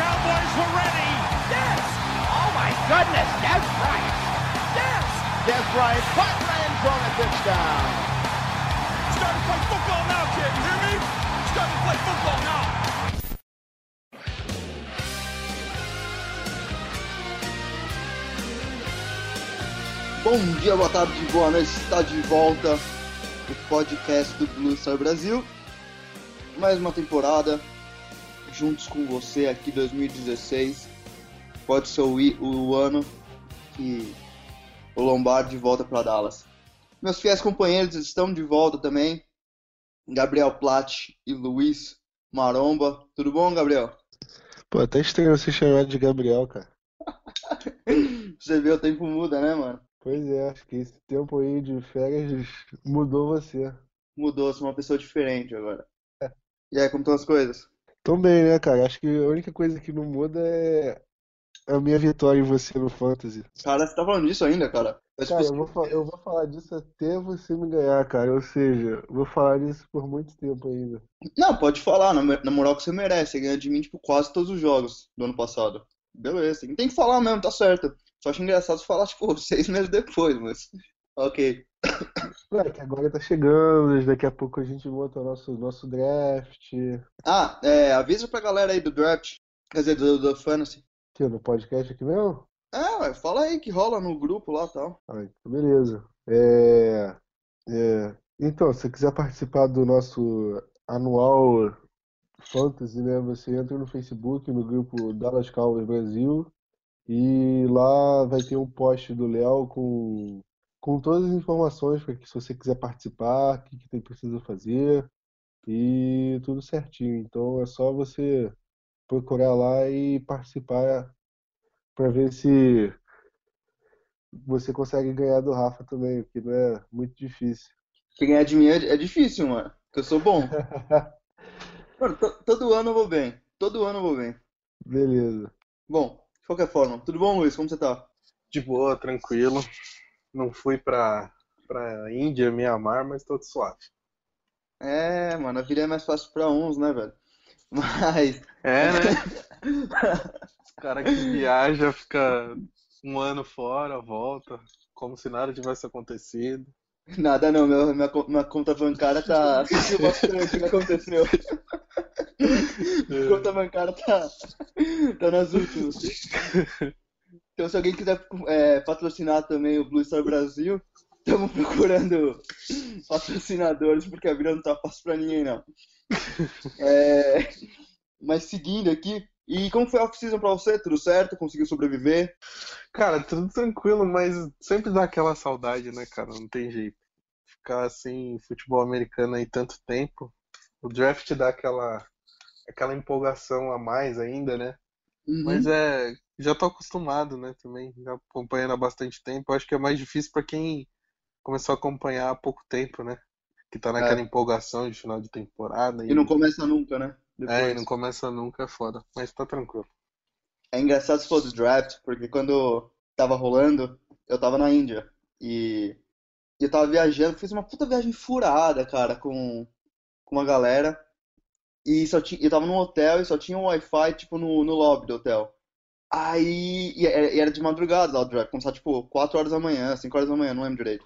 Cowboys were ready. Yes! Oh my goodness, Des Bryant! Yes! Des Bryant the end zone a touchdown! Starting to play football now, kid. You hear me? Starting to play football now. Bom dia, boa tarde, boa noite. Está de volta o podcast do Blue Star Brasil. Mais uma temporada juntos com você aqui 2016. Pode ser o, o ano que o Lombardi volta para Dallas. Meus fiéis companheiros estão de volta também. Gabriel Platt e Luiz Maromba. Tudo bom, Gabriel? Pô, até estranho você chamar de Gabriel, cara. Você vê, o tempo muda, né, mano? Pois é, acho que esse tempo aí de férias mudou você. Mudou, sou uma pessoa diferente agora. E aí, como estão as coisas? Tão bem, né, cara? Acho que a única coisa que não muda é a minha vitória em você no Fantasy. Cara, você tá falando disso ainda, cara? Eu, tipo, Cara, eu vou, fa- eu vou falar disso até você me ganhar, cara. Ou seja, vou falar disso por muito tempo ainda. Não, pode falar, na, na moral que você merece. Você ganha de mim, tipo, quase todos os jogos do ano passado. Beleza, tem que falar mesmo, tá certo. Só acho engraçado você falar, tipo, seis meses depois, mas. Ok. Ué, que agora tá chegando, daqui a pouco a gente monta o nosso, nosso draft. Ah, é, avisa pra galera aí do draft. Quer dizer, do, do Fantasy. Aqui no podcast aqui mesmo? É, ué, fala aí que rola no grupo lá e tal. Ah, então beleza. É, é, então, se você quiser participar do nosso anual Fantasy, né? Você entra no Facebook, no grupo Dallas Cowboys Brasil, e lá vai ter um post do Léo com, com todas as informações para que se você quiser participar, o que, que tem precisa fazer, e tudo certinho. Então é só você procurar lá e participar para ver se você consegue ganhar do Rafa também, porque não é muito difícil. Que ganhar de mim é, é difícil, mano. Porque eu sou bom. Mano, to- todo ano eu vou bem. Todo ano eu vou bem. Beleza. Bom, de qualquer forma. Tudo bom, Luiz? Como você tá? De boa, tranquilo. Não fui pra, pra Índia, Mianmar, mas tô suave. É, mano, a vida é mais fácil pra uns, né, velho? Mas. É, né? O cara que viaja fica um ano fora, volta, como se nada tivesse acontecido. Nada não, meu, minha, minha conta bancária tá. Bastante o que aconteceu. Minha conta bancária tá, tá nas últimas. Então, se alguém quiser é, patrocinar também o Blue Star Brasil, estamos procurando patrocinadores, porque a vida não tá fácil pra ninguém, não. É, mas seguindo aqui, e como foi a off-season pra você? Tudo certo? Conseguiu sobreviver? Cara, tudo tranquilo, mas sempre dá aquela saudade, né, cara? Não tem jeito. Ficar assim, futebol americano aí tanto tempo. O draft dá aquela, aquela empolgação a mais ainda, né? Uhum. Mas é, já tô acostumado, né, também, já acompanhando há bastante tempo. Acho que é mais difícil pra quem começou a acompanhar há pouco tempo, né? Que tá naquela empolgação de final de temporada E não começa nunca, né? é, e Depois. não começa nunca, é foda. Mas tá tranquilo. É engraçado se for do draft, porque quando tava rolando, eu tava na Índia. E e eu tava viajando, fiz uma puta viagem furada, cara, com, com uma galera. E só tinha, eu tava num hotel e só tinha um Wi-Fi, tipo, no, no lobby do hotel. Aí, era, e era de madrugada lá o draft, começava, tipo, 4 horas da manhã, 5 horas da manhã, não lembro direito.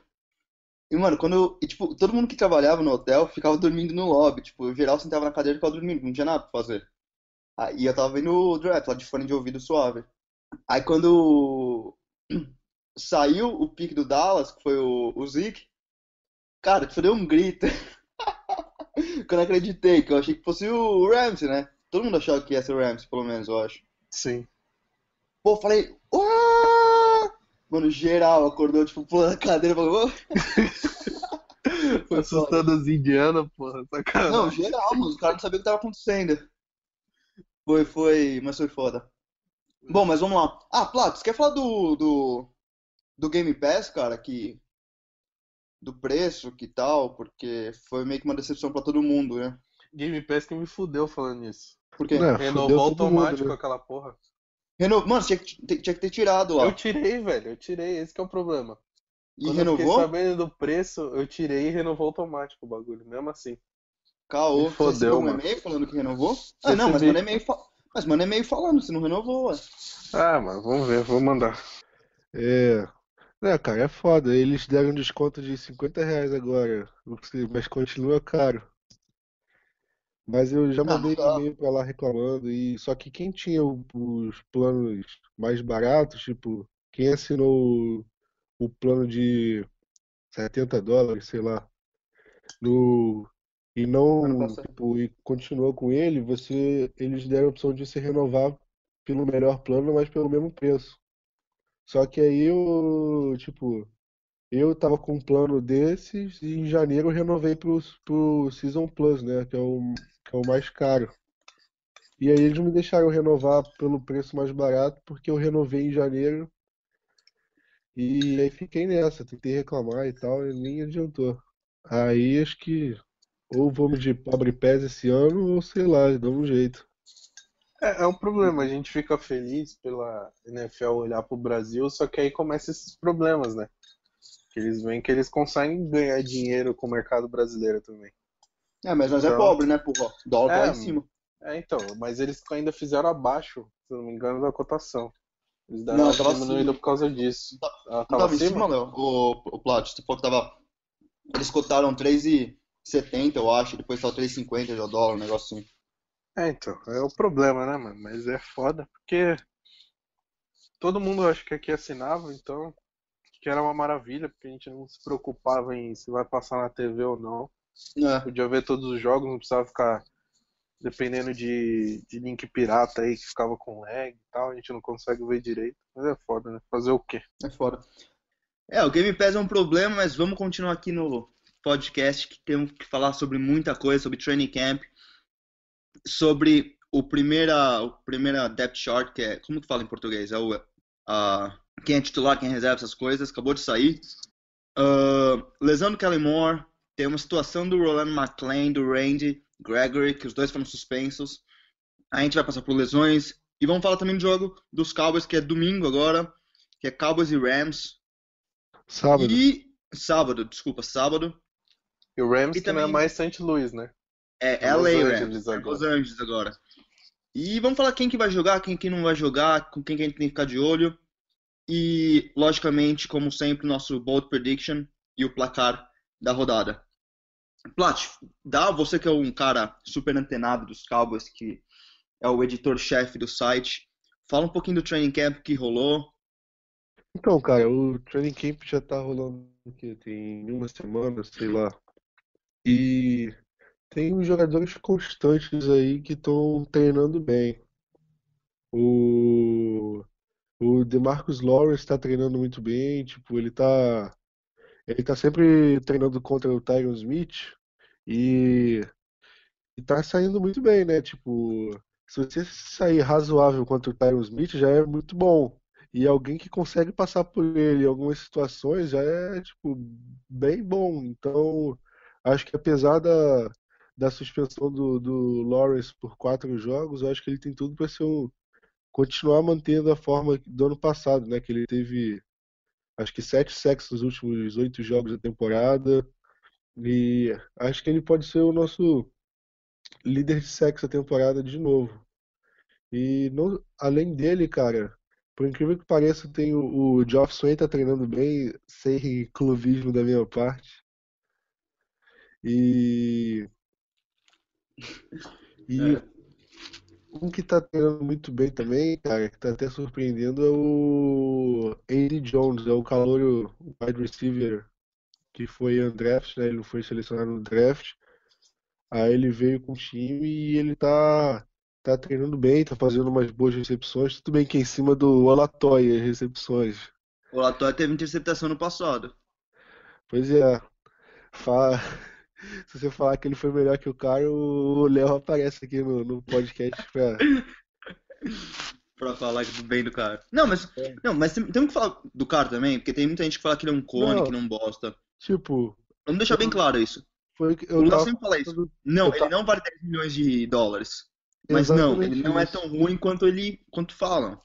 E, mano, quando e, tipo, todo mundo que trabalhava no hotel ficava dormindo no lobby, tipo, eu geral sentava na cadeira e ficava dormindo, não tinha nada pra fazer. Aí eu tava vendo o draft lá de fone de ouvido suave. Aí quando saiu o pique do Dallas, que foi o, o Zeke, cara, tipo, deu um grito. Não acreditei, que eu achei que fosse o Ramsey, né? Todo mundo achava que ia ser o Ramsey, pelo menos, eu acho. Sim. Pô, falei, "Uau!" Mano, geral acordou, tipo, pulando a cadeira, falou! Foi assustando as indianas, porra, sacanagem. Não, geral, mano, os caras não sabiam o que tava acontecendo. Foi, foi, mas foi foda. Bom, mas vamos lá. Ah, Plato, você quer falar do, do, do Game Pass, cara? Que, do preço, que tal? Porque foi meio que uma decepção pra todo mundo, né? Game Pass que me fudeu falando isso. Por quê? Fudeu Renovou todo mundo, automático né? aquela porra. Reno... Mano, tinha que, tinha que ter tirado lá. Eu tirei, velho, eu tirei, esse que é o problema. E Quando eu fiquei renovou? sabendo do preço, eu tirei e renovou automático o bagulho, mesmo assim. Caô. Me Você fodeu, recebeu um mano. e-mail falando que renovou? Ah, não, mas manda e-mail, fa... mas manda e-mail falando se não renovou, ué. Ah, mas vamos ver, vou mandar. É. É, cara, é foda. Eles deram um desconto de 50 reais agora, mas continua caro. Mas eu já Ah, mandei tá. e-mail pra lá reclamando, e só que quem tinha os planos mais baratos, tipo, quem assinou o, plano de 70 dólares, sei lá, no, e não, tipo, e continuou com ele, você, eles deram a opção de se renovar pelo melhor plano, mas pelo mesmo preço. Só que aí eu, tipo, eu tava com um plano desses e em janeiro eu renovei pro, pro Season Plus, né? Que é o, que é o mais caro. E aí eles me deixaram renovar pelo preço mais barato porque eu renovei em janeiro. E aí fiquei nessa, tentei reclamar e tal, e nem adiantou. Aí acho que ou vamos de pobre pés esse ano, ou sei lá, dá um jeito. É, é um problema, a gente fica feliz pela NFL olhar pro Brasil, só que aí começam esses problemas, né? Que eles veem que eles conseguem ganhar dinheiro com o mercado brasileiro também. É, mas nós é Então- pobre, né, porra? O dólar tá lá É, em cima. É, então, mas eles ainda fizeram abaixo, se não me engano, da cotação. Eles deram Não, uma tava diminuída acima. por causa disso. Tá- Não tava tava em cima, Léo? O, o Plat, você falou que tava. Eles cotaram 3,70, eu acho, depois tava 3,50 de dólar, um negócio assim. É, então, é o problema, né, mano? Mas é foda, porque todo mundo acho que aqui assinava, então, que era uma maravilha, porque a gente não se preocupava em se vai passar na TV ou não. É. Podia ver todos os jogos, não precisava ficar dependendo de, de link pirata aí que ficava com lag e tal, a gente não consegue ver direito. Mas é foda, né? Fazer o quê? É fora. É, o Game Pass é um problema, mas vamos continuar aqui no podcast que temos que falar sobre muita coisa, sobre training camp, sobre o primeira, o primeira depth chart, que é, como que fala em português? É o a quem é titular, quem reserva, essas coisas, acabou de sair. Ah, lesão do Kelly Moore, tem uma situação do Roland McClain, do Randy Gregory, que os dois foram suspensos. A gente vai passar por lesões. E vamos falar também do jogo dos Cowboys, que é domingo agora, que é Cowboys e Rams. Sábado. E sábado, desculpa, sábado. E o Rams E que não é também- mais St. Louis, né? É É Los LA Angeles Rams, é agora. Los Angeles agora. E vamos falar quem que vai jogar, quem que não vai jogar, com quem que a gente tem que ficar de olho. E, logicamente, como sempre, nosso bold prediction e o placar da rodada. Plat, dá você que é um cara super antenado dos Cowboys, que é o editor-chefe do site, fala um pouquinho do training camp que rolou. Então, cara, o training camp já tá rolando aqui, tem uma semana, sei lá. E tem uns jogadores constantes aí que estão treinando bem. O, o DeMarcus Lawrence tá treinando muito bem, tipo, ele tá, ele tá sempre treinando contra o Tyron Smith e, e tá saindo muito bem, né? Tipo, se você sair razoável contra o Tyron Smith já é muito bom. E alguém que consegue passar por ele em algumas situações já é, tipo, bem bom. Então, acho que apesar da, da suspensão do, do Lawrence por quatro jogos, eu acho que ele tem tudo para ser um, continuar mantendo a forma do ano passado, né? Que ele teve, acho que sete sacks nos últimos oito jogos da temporada. E acho que ele pode ser o nosso líder de sacks da temporada de novo. E além dele, cara, por incrível que pareça, tem o, o Geoff Swain tá treinando bem, sem clubismo da minha parte. E, e um que tá treinando muito bem também, cara, que tá até surpreendendo, é o A.D. Jones, é o calouro wide receiver que foi undrafted, né? Ele não foi selecionado no draft. Aí ele veio com o time e ele tá, tá treinando bem, tá fazendo umas boas recepções. Tudo bem que é em cima do Olatoy as recepções. O Latóia teve interceptação no passado. Pois é. Fa- Se você falar que ele foi melhor que o cara, o Léo aparece aqui no, no podcast pra, pra falar bem do cara. Não, mas, é. não, mas tem, temos que falar do cara também, porque tem muita gente que fala que ele é um cone, não, que não bosta. Tipo. Vamos deixar eu, bem claro isso. Foi, eu o Léo sempre fala isso. Não, ele não vale 10 milhões de dólares. Mas não, ele não é tão ruim quanto ele quanto falam.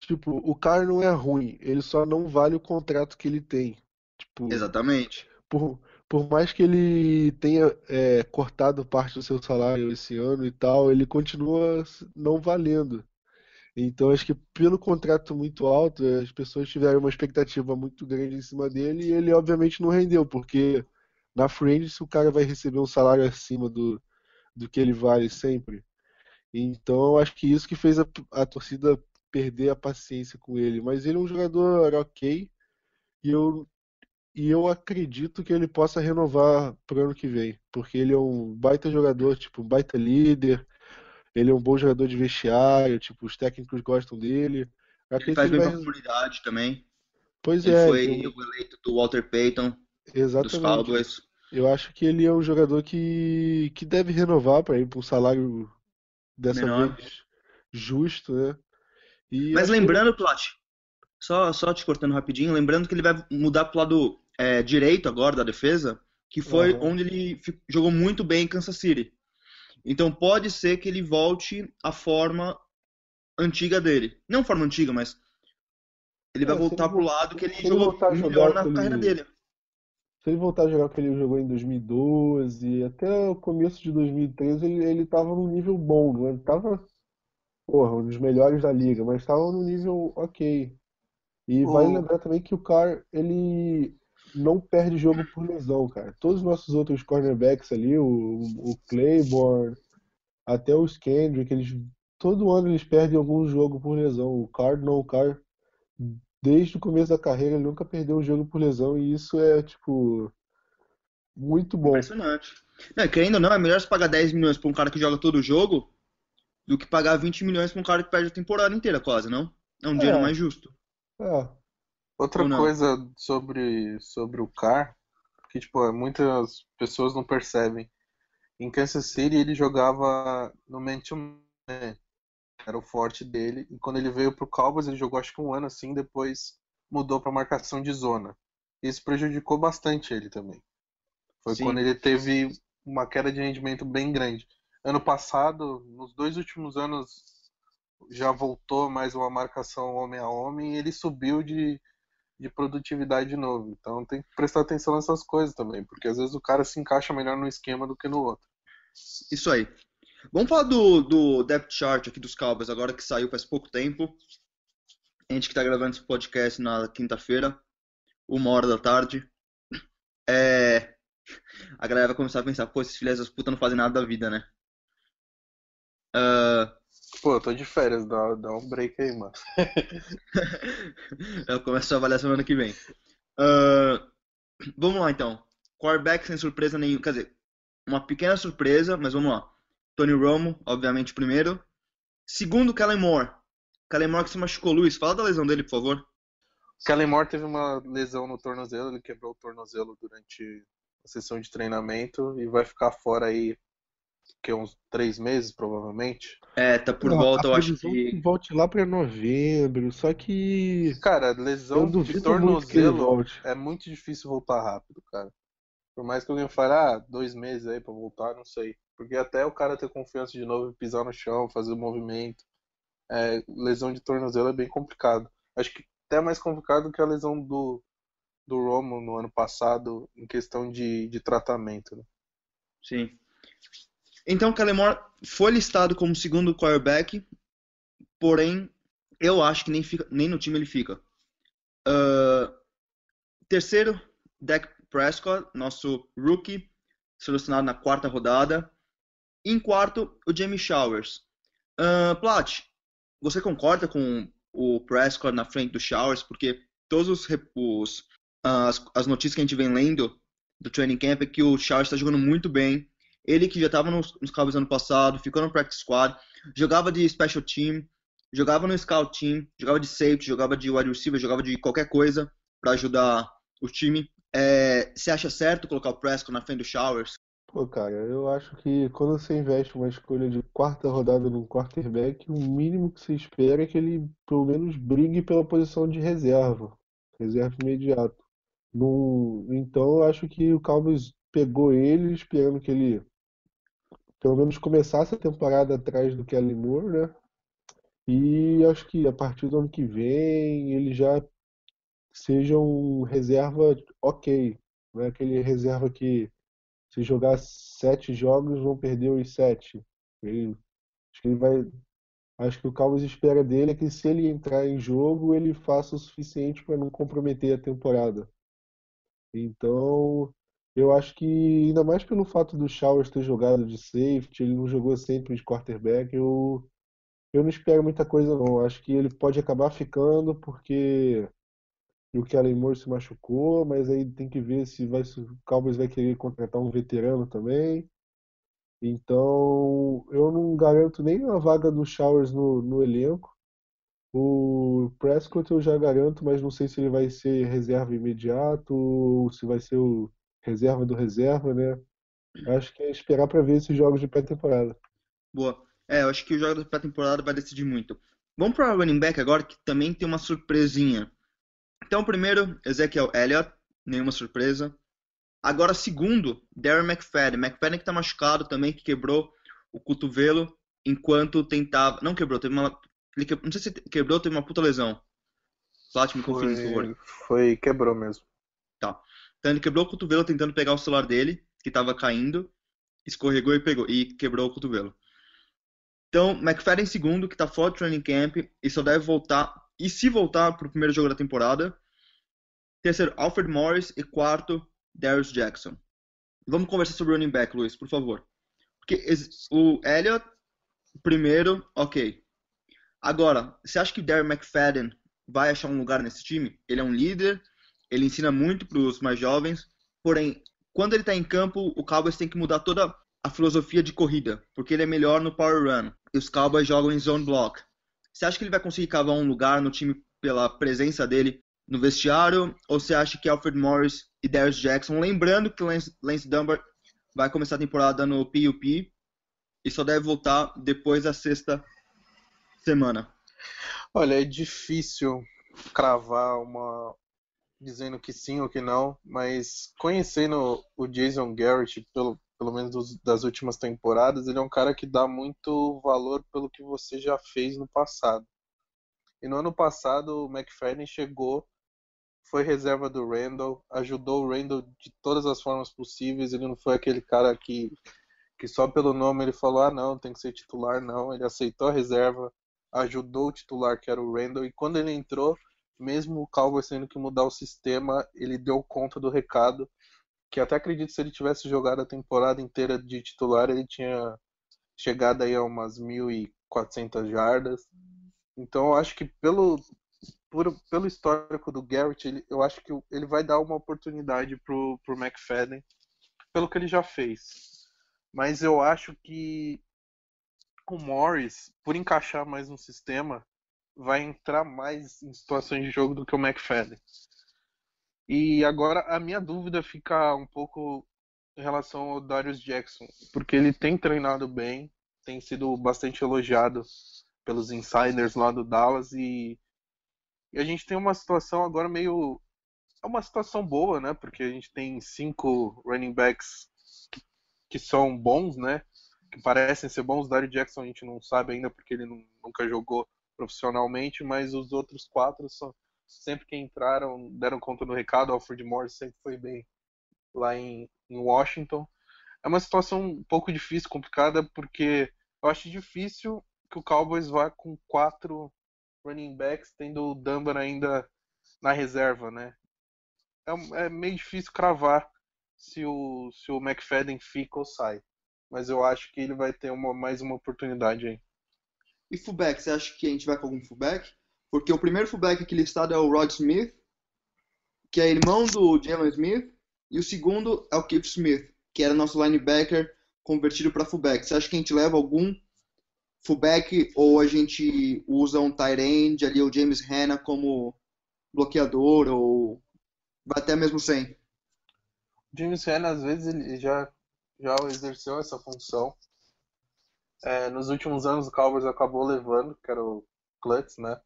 Tipo, o cara não é ruim, ele só não vale o contrato que ele tem. Tipo, Exatamente. Por, por mais que ele tenha é, cortado parte do seu salário esse ano e tal, ele continua não valendo. Então acho que pelo contrato muito alto, as pessoas tiveram uma expectativa muito grande em cima dele e ele obviamente não rendeu, porque na frente se o cara vai receber um salário acima do, do que ele vale sempre. Então acho que isso que fez a, a torcida perder a paciência com ele. Mas ele é um jogador ok e eu, e eu acredito que ele possa renovar pro ano que vem, porque ele é um baita jogador, tipo, um baita líder. Ele é um bom jogador de vestiário, tipo, os técnicos gostam dele. Ele faz bem vai... pra comunidade também. Pois ele é. Foi eu... eleito do Walter Payton. Exatamente. Dos Cowboys. Eu acho que ele é um jogador que, que deve renovar para ir para um salário dessa Menor. vez justo, né? E Mas lembrando, que... Plat, só, só te cortando rapidinho, lembrando que ele vai mudar pro lado é, direito agora da defesa, que foi uhum. onde ele jogou muito bem em Kansas City. Então pode ser que ele volte à forma antiga dele. Não forma antiga, mas ele é, vai voltar pro lado que ele jogou melhor na carreira dele. Se ele voltar a jogar o que ele jogou em 2012, até o começo de 2013, ele, ele tava num nível bom, não ele tava porra, um dos melhores da liga, mas estava no nível ok. E vale lembrar também que o Carr, ele não perde jogo por lesão, cara. Todos os nossos outros cornerbacks ali, o, o Claiborne, até os Kendrick, eles todo ano eles perdem algum jogo por lesão. O Carr não, o Carr desde o começo da carreira ele nunca perdeu um jogo por lesão e isso é tipo muito bom. Impressionante. Não, querendo ou não, é melhor você pagar 10 milhões pra um cara que joga todo jogo do que pagar 20 milhões pra um cara que perde a temporada inteira, quase, não? É um dinheiro é. mais justo. É. Outra coisa sobre, sobre o Carr, que tipo, muitas pessoas não percebem. Em Kansas City ele jogava no man-to-man, era o forte dele. E quando ele veio pro Cowboys, ele jogou acho que um ano assim, depois mudou para marcação de zona. Isso prejudicou bastante ele também. Foi Sim. quando ele teve uma queda de rendimento bem grande. Ano passado, nos dois últimos anos, já voltou mais uma marcação homem a homem e ele subiu de, de produtividade de novo. Então tem que prestar atenção nessas coisas também, porque às vezes o cara se encaixa melhor no esquema do que no outro. Isso aí. Vamos falar do, do depth chart aqui dos Cowboys, agora que saiu faz pouco tempo. A gente que está gravando esse podcast na quinta-feira, uma hora da tarde. É... A galera vai começar a pensar, pô, esses filhos das putas não fazem nada da vida, né? Uh... Pô, eu tô de férias, dá, dá um break aí, mano. eu começo a avaliar semana que vem. Uh... Vamos lá então. Quarterback sem surpresa nenhuma. Quer dizer, uma pequena surpresa, mas vamos lá. Tony Romo, obviamente, primeiro. Segundo, Kellen Moore. Kellen Moore que se machucou. Luiz, fala da lesão dele, por favor. Kellen Moore teve uma lesão no tornozelo, ele quebrou o tornozelo durante a sessão de treinamento e vai ficar fora aí que uns três meses, provavelmente. É, tá por Não, volta, eu acho que. Volte lá pra novembro, só que. Cara, lesão de tornozelo é muito difícil voltar rápido, cara. Por mais que alguém fale, ah, dois meses aí pra voltar, não sei. Porque até o cara ter confiança de novo e pisar no chão, fazer o movimento. É, lesão de tornozelo é bem complicado. Acho que até mais complicado que a lesão do, do Romo no ano passado, em questão de, de tratamento. Né? Sim. Então, Moore foi listado como segundo quarterback, porém, eu acho que nem, fica, nem no time ele fica. Uh, terceiro, Dak Prescott, nosso rookie, selecionado na quarta rodada. Em quarto, o Jamie Showers. Uh, Plat, você concorda com o Prescott na frente do Showers? Porque todos os, os as, as notícias que a gente vem lendo do training camp é que o Showers está jogando muito bem ele que já estava nos, nos Cowboys ano passado, ficou no practice squad, jogava de special team, jogava no scout team, jogava de safety, jogava de wide receiver, jogava de qualquer coisa para ajudar o time. É, você acha certo colocar o Prescott na frente do Showers? Pô, cara, eu acho que quando você investe uma escolha de quarta rodada num quarterback, o mínimo que se espera é que ele pelo menos brigue pela posição de reserva, reserva imediato. Num... Então eu acho que o Cowboys pegou ele esperando que ele pelo menos começasse a temporada atrás do Kelly Moore, né? E acho que a partir do ano que vem ele já seja um reserva ok, não é aquele reserva que se jogar sete jogos vão perder os sete. Ele, acho que ele vai. Acho que o Cowboys espera dele é que se ele entrar em jogo, ele faça o suficiente para não comprometer a temporada. Então, eu acho que, ainda mais pelo fato do Showers ter jogado de safety, ele não jogou sempre de quarterback, eu, eu não espero muita coisa não. Acho que ele pode acabar ficando porque o Kellen Moore se machucou, mas aí tem que ver se, vai, se o Cowboys vai querer contratar um veterano também. Então, eu não garanto nem a vaga do Showers no, no elenco. O Prescott eu já garanto, mas não sei se ele vai ser reserva imediato ou se vai ser o reserva do reserva, né? Acho que é esperar para ver esses jogos de pré-temporada. Boa. É, eu acho que o jogo da pré-temporada vai decidir muito. Vamos para o running back agora, que também tem uma surpresinha. Então, primeiro, Ezekiel Elliott, nenhuma surpresa. Agora, segundo, Darren McFadden. McFadden que está machucado também, que quebrou o cotovelo enquanto tentava. Não quebrou, teve uma. Ele que... Não sei se quebrou, teve uma puta lesão. Plat, me confirma, por favor. Foi, quebrou mesmo. Tá. Ele quebrou o cotovelo tentando pegar o celular dele, que estava caindo, escorregou e pegou, e quebrou o cotovelo. Então, McFadden segundo, que está fora do training camp e só deve voltar e se voltar para o primeiro jogo da temporada. Terceiro, Alfred Morris. E quarto, Darius Jackson. Vamos conversar sobre o running back, Luiz, por favor. Porque o Elliott, primeiro, ok. Agora, você acha que o McFadden vai achar um lugar nesse time? Ele é um líder, ele ensina muito para os mais jovens, porém, quando ele está em campo, o Cowboys tem que mudar toda a filosofia de corrida, porque ele é melhor no power run. E os Cowboys jogam em zone block. Você acha que ele vai conseguir cavar um lugar no time pela presença dele no vestiário? Ou você acha que Alfred Morris e Darius Jackson, lembrando que Lance, Lance Dunbar vai começar a temporada no PUP e só deve voltar depois da sexta semana? Olha, é difícil cravar uma dizendo que sim ou que não, mas conhecendo o Jason Garrett pelo pelo menos dos, das últimas temporadas, ele é um cara que dá muito valor pelo que você já fez no passado. E no ano passado, o McFadden chegou, foi reserva do Randall, ajudou o Randall de todas as formas possíveis. Ele não foi aquele cara que, que só pelo nome ele falou: ah, não, tem que ser titular. Não, ele aceitou a reserva, ajudou o titular, que era o Randall. E quando ele entrou, mesmo o Cowboys tendo que mudar o sistema, ele deu conta do recado que até acredito se ele tivesse jogado a temporada inteira de titular, ele tinha chegado aí a umas 1.400 jardas. Então eu acho que pelo, por, pelo histórico do Garrett, ele, eu acho que ele vai dar uma oportunidade pro, pro McFadden, pelo que ele já fez. Mas eu acho que o Morris, por encaixar mais no sistema, vai entrar mais em situações de jogo do que o McFadden. E agora a minha dúvida fica um pouco em relação ao Darius Jackson, porque ele tem treinado bem, tem sido bastante elogiado pelos insiders lá do Dallas e, e a gente tem uma situação agora meio é uma situação boa, né? Porque a gente tem cinco running backs que, são bons, né? Que parecem ser bons. O Darius Jackson a gente não sabe ainda porque ele não, nunca jogou profissionalmente, mas os outros quatro são, sempre que entraram deram conta do recado. Alfred Morris sempre foi bem lá em, em Washington. É uma situação um pouco difícil, complicada, porque eu acho difícil que o Cowboys vá com quatro running backs, tendo o Dunbar ainda na reserva, né? É, é, meio difícil cravar se o, se o McFadden fica ou sai. Mas eu acho que ele vai ter uma, mais uma oportunidade aí. E fullback, você acha que a gente vai com algum fullback? porque o primeiro fullback aqui listado é o Rod Smith, que é irmão do Jalen Smith, e o segundo é o Keith Smith, que era nosso linebacker convertido para fullback. Você acha que a gente leva algum fullback ou a gente usa um tight end ali, o James Hanna como bloqueador ou até mesmo sem? James Hanna às vezes ele já já exerceu essa função. É, nos últimos anos o Cowboys acabou levando, que era o Klutz, né?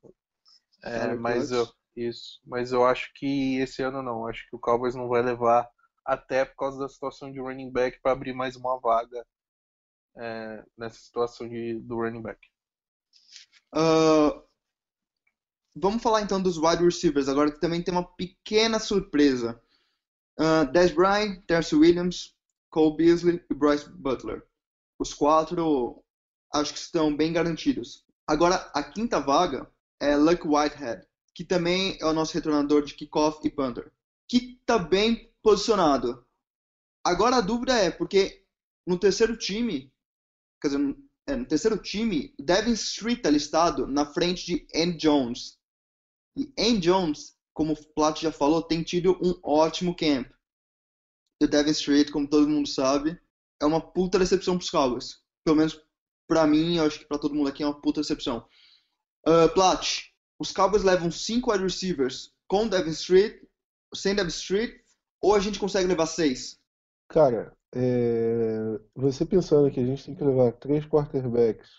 É, mas eu isso, mas eu acho que esse ano não. Acho que o Cowboys não vai levar até por causa da situação de running back para abrir mais uma vaga é, nessa situação de, do running back. Uh, vamos falar então dos wide receivers agora que também tem uma pequena surpresa. Uh, Dez Bryant, Terce Williams, Cole Beasley e Bryce Butler. Os quatro acho que estão bem garantidos. Agora, a quinta vaga é Luck Whitehead, que também é o nosso retornador de kickoff e punter, que está bem posicionado. Agora a dúvida é, porque no terceiro time, quer dizer, é, no terceiro time, Devin Street está listado na frente de Andy Jones. E Andy Jones, como o Plato já falou, tem tido um ótimo camp. E o Devin Street, como todo mundo sabe, é uma puta decepção para os Cowboys. Pelo menos para mim, eu acho que para todo mundo aqui é uma puta decepção. Uh, Plat, os Cowboys levam cinco wide receivers com Devin Street, sem Devin Street, ou a gente consegue levar seis? Cara, é... você pensando que a gente tem que levar três quarterbacks,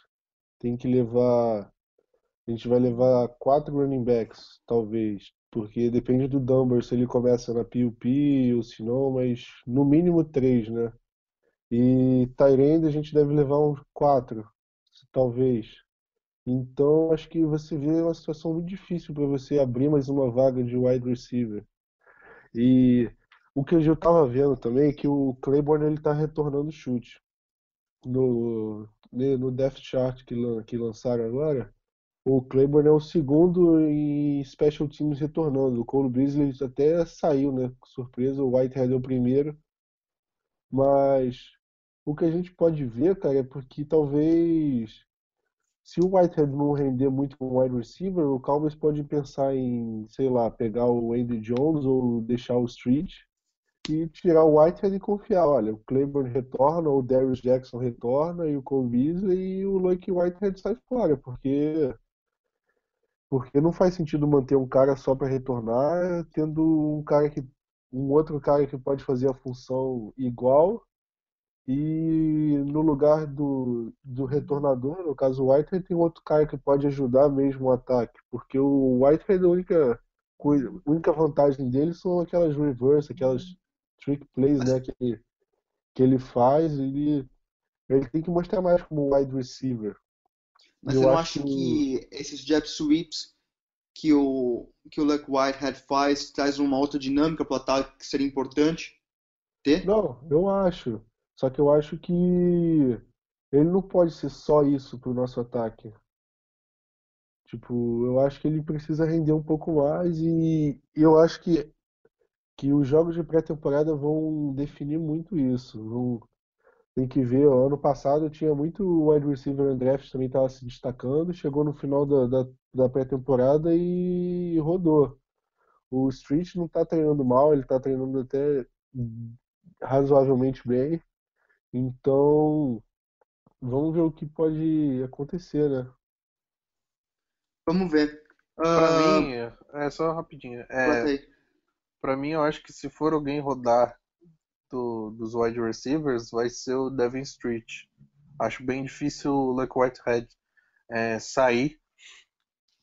tem que levar. A gente vai levar quatro running backs, talvez, porque depende do Dunbar se ele começa na PUP ou se não, mas no mínimo três, né? E Tyrande a gente deve levar uns quatro, talvez. Então acho que você vê uma situação muito difícil para você abrir mais uma vaga de wide receiver. E o que eu estava vendo também é que o Claiborne ele está retornando chute. No, no Death Chart que, que lançaram agora, o Claiborne é o segundo em Special Teams retornando. O Cole Beasley até saiu, né? Surpresa, o Whitehead é o primeiro. Mas o que a gente pode ver, cara, é porque talvez se o Whitehead não render muito como wide receiver, o Cowboys pode pensar em, sei lá, pegar o Andy Jones ou deixar o Street e tirar o Whitehead e confiar. Olha, o Claiborne retorna, o Darius Jackson retorna, e o Beasley e o Luke Whitehead sai fora, porque porque não faz sentido manter um cara só para retornar, tendo um cara que um outro cara que pode fazer a função igual e no lugar do, do retornador, no caso o Whitehead, tem outro cara que pode ajudar mesmo o ataque. Porque o Whitehead, a única, coisa, a única vantagem dele são aquelas reverse, aquelas trick plays né, que, ele, que ele faz. Ele, ele tem que mostrar mais como wide receiver. Mas Eu você não acha que... que esses jab sweeps que o, que o Luck Whitehead faz traz uma outra dinâmica para o ataque que seria importante ter? Não, eu acho. Só que eu acho que ele não pode ser só isso pro nosso ataque. Tipo, eu acho que ele precisa render um pouco mais e eu acho que, que os jogos de pré-temporada vão definir muito isso. Vão, tem que ver, ano passado tinha muito wide receiver draft também estava se destacando, chegou no final da, da, da pré-temporada e rodou. O Street não está treinando mal, ele está treinando até razoavelmente bem. Então, vamos ver o que pode acontecer, né? Vamos ver. Pra uh... mim, é só rapidinho. É, pra mim, eu acho que se for alguém rodar do, dos wide receivers, vai ser o Devin Street. Acho bem difícil o Luke Whitehead é, sair.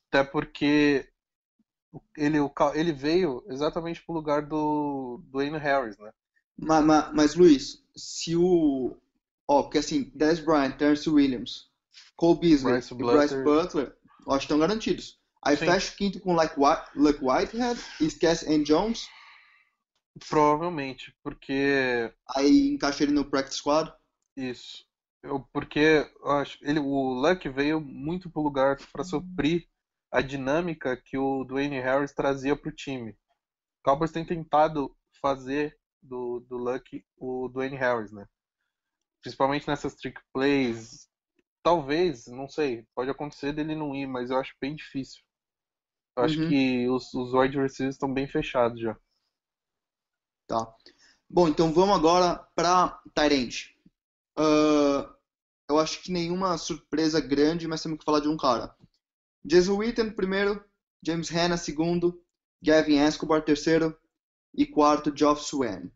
Até porque ele, ele veio exatamente pro lugar do, do Wayne Harris, né? Mas, mas, mas, Luiz, se o. Ó, porque assim, Dez Bryant, Terence Williams, Cole Beasley Bryce e Bryce Butler, eu acho que estão garantidos. Aí Sim. fecha o quinto com Luck, White, Whitehead e esquece Andy Jones. Provavelmente, porque. Aí encaixa ele no practice squad? Isso. Eu, porque eu acho, ele, o Luck veio muito pro lugar para suprir a dinâmica que o Dwayne Harris trazia pro time. O Cowboys tem tentado fazer do, do Luck o Dwayne Harris, né? Principalmente nessas trick plays. Talvez, não sei, pode acontecer dele não ir, mas eu acho bem difícil. Eu uhum. acho que os, os wide receivers estão bem fechados já. Tá. Bom, então vamos agora para Tyrant. Uh, eu acho que nenhuma surpresa grande, mas temos que falar de um cara. Jason Witten primeiro, James Hanna segundo, Gavin Escobar terceiro e quarto Geoff Swain.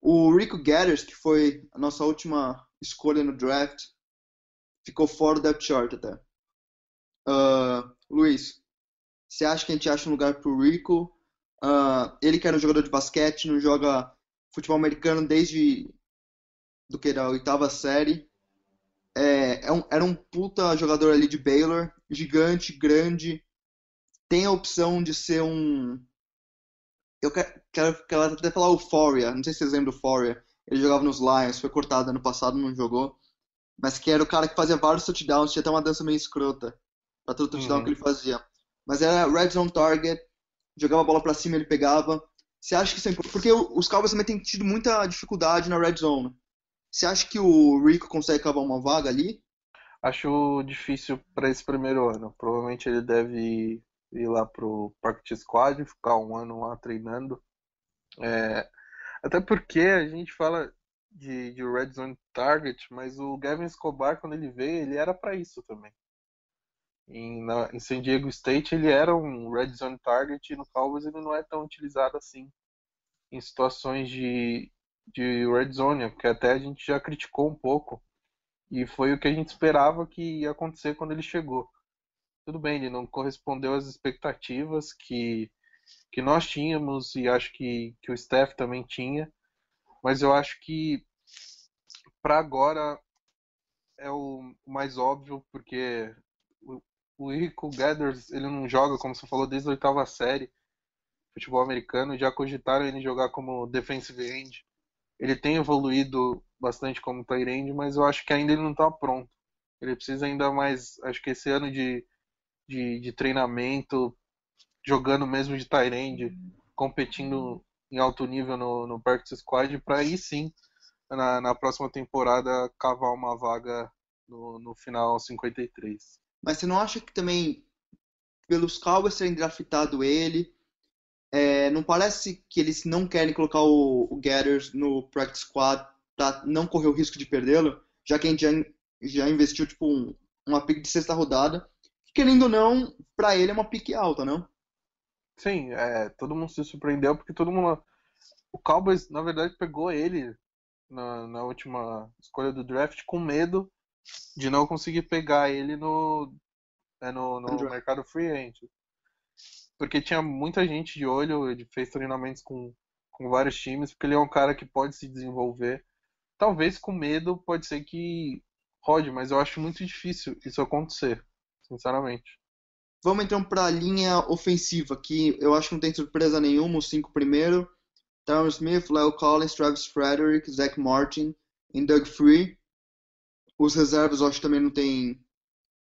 O Rico Gathers, que foi a nossa última escolha no draft, ficou fora depth chart até. Uh, Luiz, você acha que a gente acha um lugar pro Rico? Uh, ele que era um jogador de basquete, não joga futebol americano desde do que da oitava série. É, é um, era um puta jogador ali de Baylor, gigante, grande. Tem a opção de ser um. Eu quero, quero, até falar o Foria, não sei se vocês lembram do Foria. Ele jogava nos Lions, foi cortado ano passado, não jogou. Mas que era o cara que fazia vários touchdowns, tinha até uma dança meio escrota pra todo touchdown uhum. que ele fazia. Mas era red zone target, jogava a bola para cima, ele pegava. Você acha que isso é importante? Porque os Cowboys também têm tido muita dificuldade na red zone. Você acha que o Rico consegue cavar uma vaga ali? Acho difícil para esse primeiro ano. Provavelmente ele deve ir lá pro Practice Squad, ficar um ano lá treinando. É... Até porque a gente fala de, de Red Zone Target, mas o Gavin Escobar, quando ele veio, ele era para isso também. Em, na, em San Diego State ele era um red zone target e no Cowboys ele não é tão utilizado assim em situações de, de red zone, que até a gente já criticou um pouco e foi o que a gente esperava que ia acontecer quando ele chegou. Tudo bem, ele não correspondeu às expectativas que, que nós tínhamos e acho que, que o staff também tinha, mas eu acho que para agora é o mais óbvio, porque o Rico Gathers, ele não joga, como você falou, desde a oitava série futebol americano. Já cogitaram ele jogar como defensive end. Ele tem evoluído bastante como tight end, mas eu acho que ainda ele não está pronto. Ele precisa ainda mais, acho que esse ano de, de, de treinamento, jogando mesmo de tight end, competindo em alto nível no, no practice squad, para aí sim, na, na próxima temporada, cavar uma vaga no, no final 53. Mas você não acha que também, pelos Cowboys terem draftado ele, é, não parece que eles não querem colocar o, o Gathers no practice squad para não correr o risco de perdê-lo, já que a gente já, já investiu tipo um, uma pick de sexta rodada, querendo ou não, para ele é uma pick alta, não? Sim, é, todo mundo se surpreendeu porque todo mundo. O Cowboys, na verdade, pegou ele na, na última escolha do draft com medo de não conseguir pegar ele no, é, no, no mercado free agent. Porque tinha muita gente de olho, ele fez treinamentos com, com vários times, porque ele é um cara que pode se desenvolver. Talvez com medo pode ser que rode, mas eu acho muito difícil isso acontecer, sinceramente. Vamos então para a linha ofensiva, que eu acho que não tem surpresa nenhuma, os cinco primeiro. Tyron Smith, Leo Collins, Travis Frederick, Zach Martin e Doug Free. Os reservas eu acho que também não tem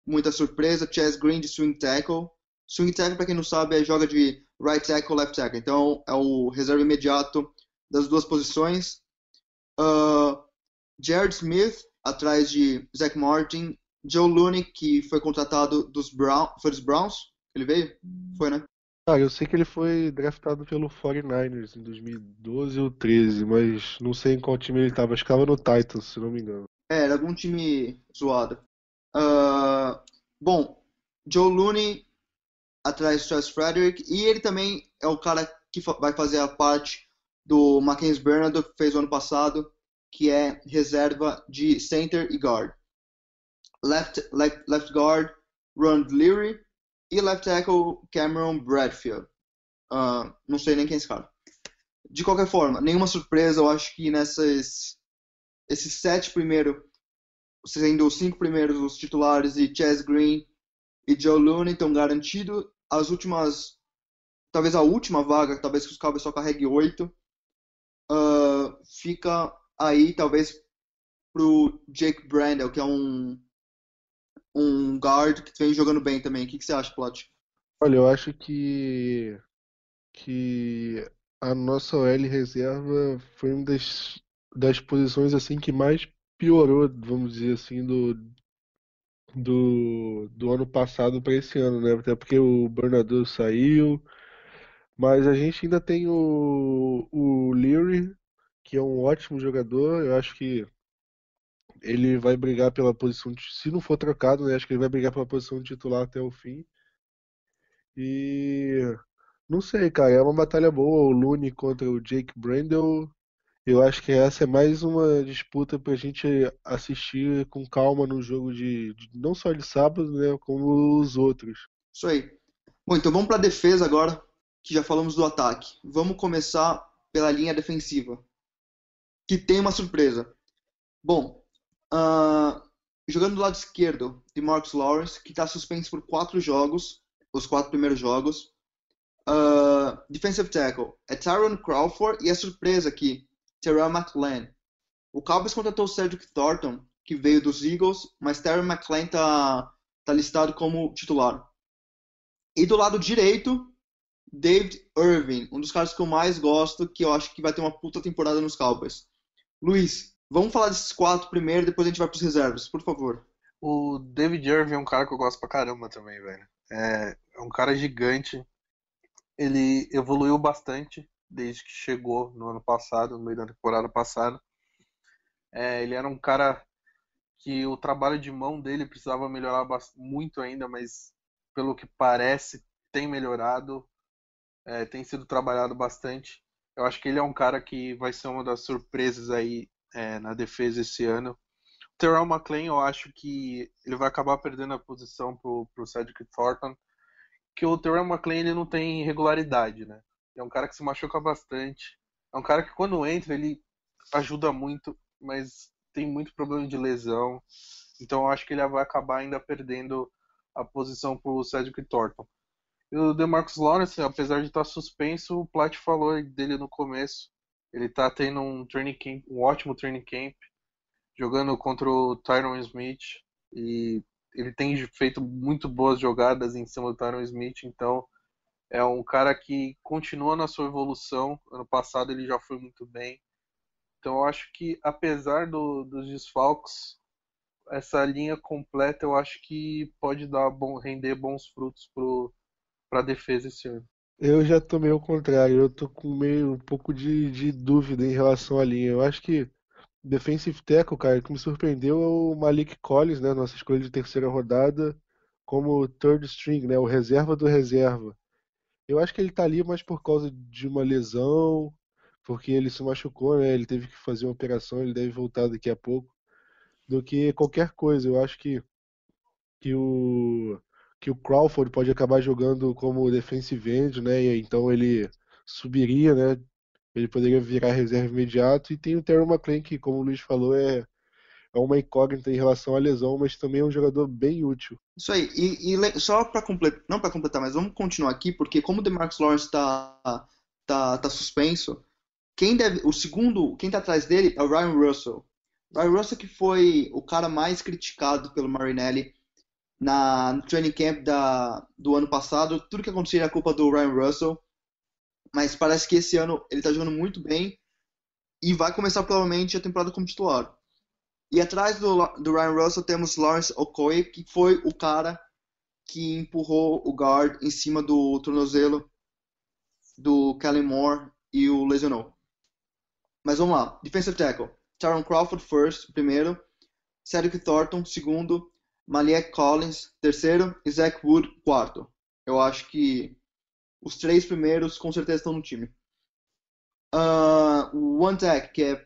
muita surpresa. Chess Green de swing tackle. Swing tackle, para quem não sabe, é joga de right tackle, left tackle. Então é o reserva imediato das duas posições. Uh, Jared Smith, atrás de Zach Martin. Joe Looney, que foi contratado dos, Brown, foi dos Browns. Ele veio? Foi, né? Ah, eu sei que ele foi draftado pelo 49ers em 2012 ou 13, mas não sei em qual time ele estava. Acho que estava no Titans, se não me engano. É, era algum time zoado. Uh, bom, Joe Looney atrás de Travis Frederick e ele também é o cara que vai fazer a parte do Mackenzie Bernardo que fez o ano passado, que é reserva de center e guard. Left, left, left guard, Ron Leary e left tackle Cameron Bradfield. Uh, não sei nem quem é esse cara. De qualquer forma, nenhuma surpresa, eu acho que nessas esses sete primeiros, sendo os cinco primeiros os titulares e Chess Green e Joe Looney estão garantidos. As últimas, talvez a última vaga, talvez que os Cowboys só carregue oito, uh, fica aí talvez pro Jake Brandel, que é um um guard que vem jogando bem também. O que, que você acha, Plot? Olha, eu acho que que a nossa OL reserva foi uma das das posições assim que mais piorou, vamos dizer assim, do, do, do ano passado para esse ano, né? Até porque o Bernardo saiu, mas a gente ainda tem o, o Leary, que é um ótimo jogador. Eu acho que ele vai brigar pela posição, de, se não for trocado, né? Acho que ele vai brigar pela posição de titular até o fim. E não sei, cara, é uma batalha boa. O Looney contra o Jake Brandel Eu acho que essa é mais uma disputa pra gente assistir com calma no jogo de, de não só de sábado, né, como os outros. Isso aí. Bom, então vamos para defesa agora, que já falamos do ataque. Vamos começar pela linha defensiva, que tem uma surpresa. Bom, uh, jogando do lado esquerdo de Marcus Lawrence, que está suspenso por quatro jogos, os quatro primeiros jogos. Uh, defensive tackle é Tyron Crawford e a surpresa aqui, Terrell McLean. O Cowboys contratou o Cedric Thornton, que veio dos Eagles, mas Terrell McLean está tá listado como titular. E do lado direito, David Irving, um dos caras que eu mais gosto, que eu acho que vai ter uma puta temporada nos Cowboys. Luiz, vamos falar desses quatro primeiro, depois a gente vai pros reservas, por favor. O David Irving é um cara que eu gosto pra caramba também, velho. É, é um cara gigante. Ele evoluiu bastante desde que chegou no ano passado, no meio da temporada passada. É, ele era um cara que o trabalho de mão dele precisava melhorar muito ainda, mas pelo que parece tem melhorado é, tem sido trabalhado bastante. Eu acho que ele é um cara que vai ser uma das surpresas aí é, na defesa esse ano. O Terrell McLean, eu acho que ele vai acabar perdendo a posição pro, pro Cedric Thornton, que o Terrell McLean ele não tem regularidade, né? É um cara que se machuca bastante. É um cara que quando entra ele ajuda muito, mas tem muito problema de lesão. Então eu acho que ele vai acabar ainda perdendo a posição pro Cedric Thornton. E o DeMarcus Lawrence, apesar de estar suspenso, o Platt falou dele no começo. Ele está tendo um training camp, um ótimo training camp, jogando contra o Tyron Smith e ele tem feito muito boas jogadas em cima do Tyron Smith, então é um cara que continua na sua evolução. Ano passado ele já foi muito bem. Então eu acho que apesar do, dos desfalques, essa linha completa eu acho que pode dar bom, render bons frutos para defesa esse ano. Eu já tô meio ao contrário, eu tô com meio um pouco de, de dúvida em relação à linha. Eu acho que defensive tackle, cara, que me surpreendeu é o Malik Collins, né, nossa escolha de terceira rodada, como third string, né, o reserva do reserva. Eu acho que ele tá ali mais por causa de uma lesão, porque ele se machucou, né, ele teve que fazer uma operação, ele deve voltar daqui a pouco, do que qualquer coisa. Eu acho que que o que o Crawford pode acabar jogando como defensive end, né? E então ele subiria, né? Ele poderia virar reserva imediato. E tem o Terry McLean, que, como o Luiz falou, é, é uma incógnita em relação à lesão, mas também é um jogador bem útil. Isso aí. E, e só para completar, não para completar, mas vamos continuar aqui, porque como o DeMarcus Lawrence está tá, tá suspenso, quem deve, o segundo, quem tá atrás dele é o Ryan Russell. Ryan Russell que foi o cara mais criticado pelo Marinelli na, no training camp da, do ano passado. Tudo que acontecia era culpa do Ryan Russell. Mas parece que esse ano ele está jogando muito bem e vai começar provavelmente a temporada como titular. E atrás do, do Ryan Russell temos Lawrence Okoye, que foi o cara que empurrou o guard em cima do tornozelo do Kellen Moore e o lesionou. Mas vamos lá. Defensive tackle. Tyron Crawford first, primeiro. Cedric Thornton, segundo. Maliek Collins, terceiro, e Zach Wood, quarto. Eu acho que os três primeiros com certeza estão no time. Uh, o One Tech, que é,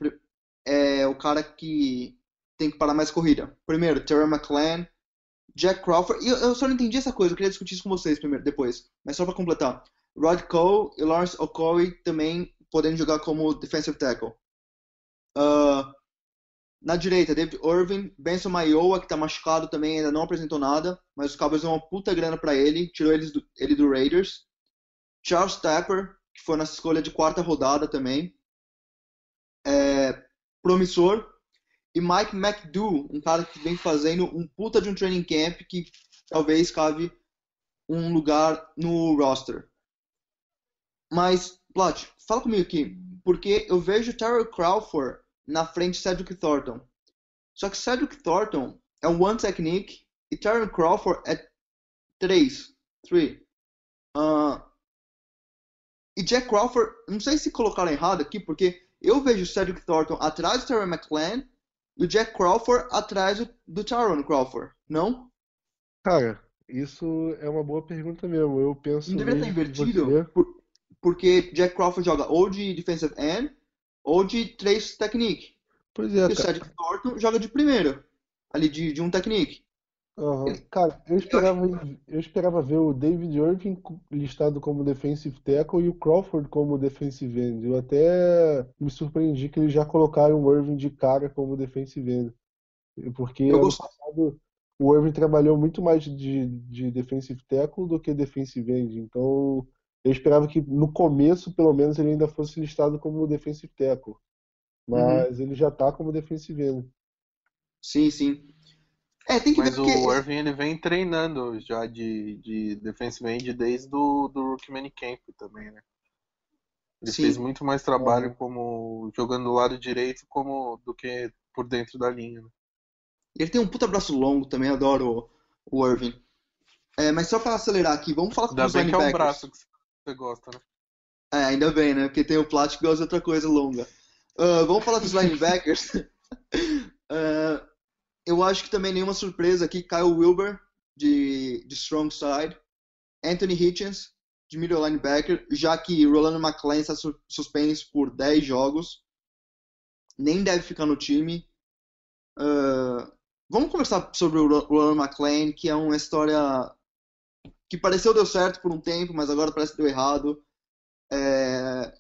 é, o cara que tem que parar mais corrida. Primeiro, Terry McLean, Jack Crawford. Eu, eu, só não entendi essa coisa, eu queria discutir isso com vocês primeiro, depois. Mas só para completar. Rod Cole e Lawrence Okoye também podendo jogar como defensive tackle. Uh, na direita, David Irving, Benson Maioa, que está machucado também, ainda não apresentou nada, mas os Cowboys deu uma puta grana para ele, tirou ele do, ele do Raiders. Charles Tapper, que foi nessa escolha de quarta rodada também, é, promissor. E Mike McDo, um cara que vem fazendo um puta de um training camp que talvez cabe um lugar no roster. Mas, Plat, fala comigo aqui, porque eu vejo Terry Crawford na frente Cedric Thornton. Só que Cedric Thornton é um one technique e Terry Crawford é 3. 3. Uh, e Jack Crawford, não sei se colocaram errado aqui, porque eu vejo o Cedric Thornton atrás do Terry McLean e o Jack Crawford atrás do, do Tyron Crawford, não? Cara, isso é uma boa pergunta mesmo. Eu penso. Não deveria estar invertido? Por, porque Jack Crawford joga ou de defensive end ou de três technique. Pois é, E o. Cedric Thornton joga de primeiro, ali de, de um technique. Aham. Cara, eu esperava, eu esperava ver o David Irving listado como defensive tackle e o Crawford como defensive end. Eu até me surpreendi que eles já colocaram o Irving de cara como defensive end. Porque Eu ano passado o Irving trabalhou muito mais de, de defensive tackle do que defensive end. Então eu esperava que no começo, pelo menos, ele ainda fosse listado como defensive tackle. Mas ele já tá como defensive end. Sim, sim. É, tem que Mas ver o porque. Irving ele vem treinando já de, de defensive end desde do, do Rookie Minicamp também, né? Ele Sim. fez muito mais trabalho Uhum. como jogando do lado direito como do que por dentro da linha. né? Ele tem um puta braço longo também, adoro o, o Irving. É, mas só pra acelerar aqui, vamos falar Ainda dos bem que é o linebackers. braço que você gosta, né? É, ainda bem, né? Porque tem o Plat que gosta de outra coisa longa. Ah, vamos falar dos linebackers. Ah, eu acho que também nenhuma surpresa aqui. Kyle Wilber, de, de Strong Side. Anthony Hitchens, de middle linebacker. Já que Rolando McClain está su- suspenso por 10 jogos. Nem deve ficar no time. Ah, vamos conversar sobre o Ro- Rolando McClain, que é uma história que pareceu deu certo por um tempo, mas agora parece que deu errado. É,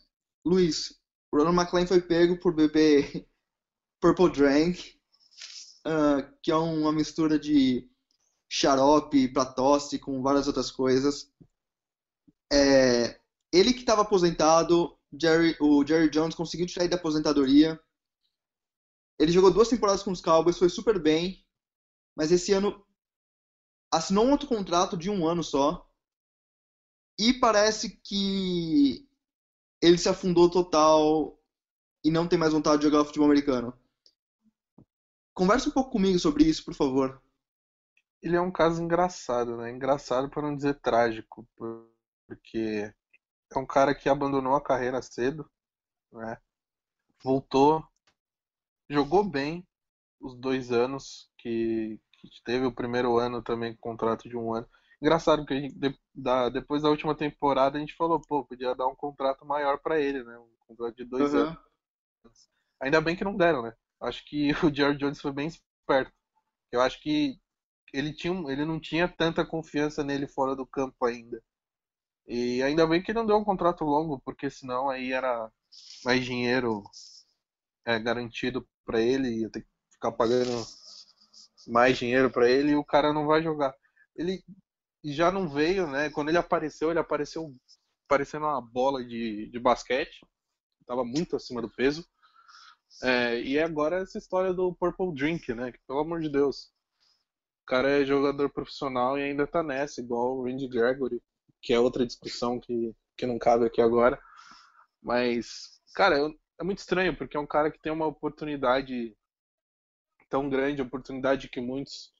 Luiz, o Ronald McClain foi pego por beber Purple Drank, ah, que é uma mistura de xarope para tosse com várias outras coisas. É, ele que estava aposentado, Jerry- o Jerry Jones conseguiu tirar ele da aposentadoria. Ele jogou duas temporadas com os Cowboys, foi super bem, mas esse ano assinou um outro contrato de um ano só. E parece que ele se afundou total e não tem mais vontade de jogar futebol americano. Conversa um pouco comigo sobre isso, por favor. Ele é um caso engraçado, né? Engraçado para não dizer trágico, por- porque é um cara que abandonou a carreira cedo, né? Voltou, jogou bem os dois anos que, que teve o primeiro ano também com contrato de um ano. Engraçado que a gente, de- da- depois da última temporada a gente falou, pô, podia dar um contrato maior para ele, né? Um contrato de dois Aham. anos. Ainda bem que não deram, né? Acho que o Jerry Jones foi bem esperto. Eu acho que ele tinha, ele não tinha tanta confiança nele fora do campo ainda. E ainda bem que não deu um contrato longo, porque senão aí era mais dinheiro é, garantido para ele, ia ter que ficar pagando mais dinheiro para ele e o cara não vai jogar. Ele já não veio, né? Quando ele apareceu, ele apareceu parecendo uma bola de, de basquete, tava muito acima do peso. É, e agora essa história do Purple Drink, né? Que, pelo amor de Deus. O cara é jogador profissional e ainda tá nessa, igual o Randy Gregory, que é outra discussão que, que não cabe aqui agora. Mas, cara, eu- é muito estranho, porque é um cara que tem uma oportunidade tão grande, oportunidade que muitos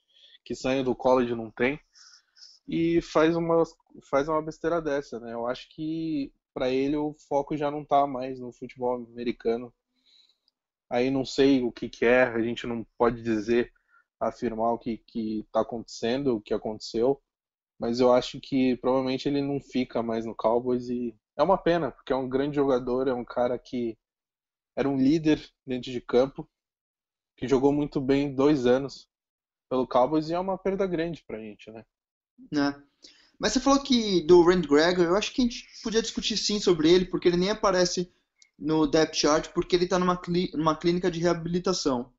que saem do college não têm, e faz uma, faz uma besteira dessa, né? Eu acho que para ele o foco já não tá mais no futebol americano. Aí não sei o que que é, a gente não pode dizer, afirmar o que que tá acontecendo, o que aconteceu, mas eu acho que provavelmente ele não fica mais no Cowboys e é uma pena, porque é um grande jogador, é um cara que era um líder dentro de campo, que jogou muito bem dois anos pelo Cowboys e é uma perda grande pra gente, né? né? Mas você falou que do Randy Gregory, eu acho que a gente podia discutir sim sobre ele, porque ele nem aparece no depth chart, porque ele está numa, cli- numa clínica de reabilitação.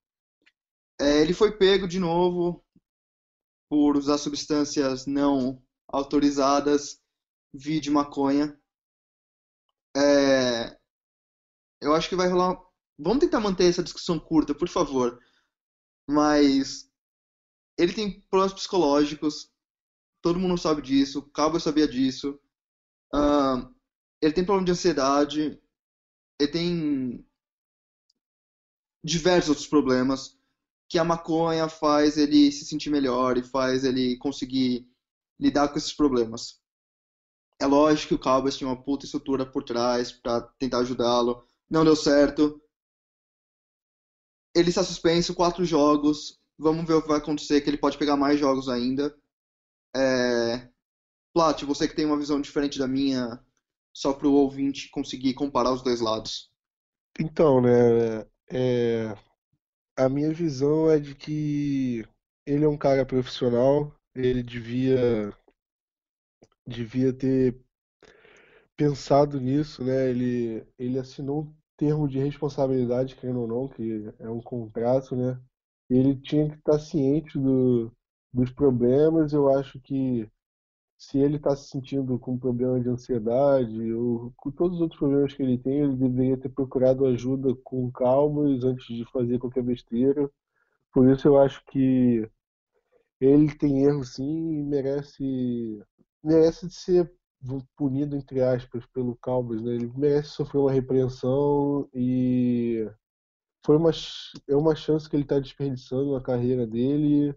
É, ele foi pego de novo por usar substâncias não autorizadas, vide maconha. É, eu acho que vai rolar. Vamos tentar manter essa discussão curta, por favor. Mas ele tem problemas psicológicos, todo mundo sabe disso, o Cowboy sabia disso. Ah, ele tem problema de ansiedade, ele tem diversos outros problemas que a maconha faz ele se sentir melhor e faz ele conseguir lidar com esses problemas. É lógico que o Cowboys tinha uma puta estrutura por trás para tentar ajudá-lo, não deu certo. Ele está suspenso quatro jogos. Vamos ver o que vai acontecer, que ele pode pegar mais jogos ainda. É... Plat, você que tem uma visão diferente da minha, só para o ouvinte conseguir comparar os dois lados. Então, né, é, a minha visão é de que ele é um cara profissional, ele devia, devia ter pensado nisso, né? Ele, ele assinou termo de responsabilidade, querendo ou não, que é um contrato, né? Ele tinha que estar ciente do, dos problemas. Eu acho que se ele está se sentindo com problema de ansiedade ou com todos os outros problemas que ele tem, ele deveria ter procurado ajuda com calma antes de fazer qualquer besteira. Por isso eu acho que ele tem erro sim e merece merece ser punido entre aspas pelo Cowboys, né? Ele merece sofrer uma repreensão e foi uma é uma chance que ele está desperdiçando na carreira dele.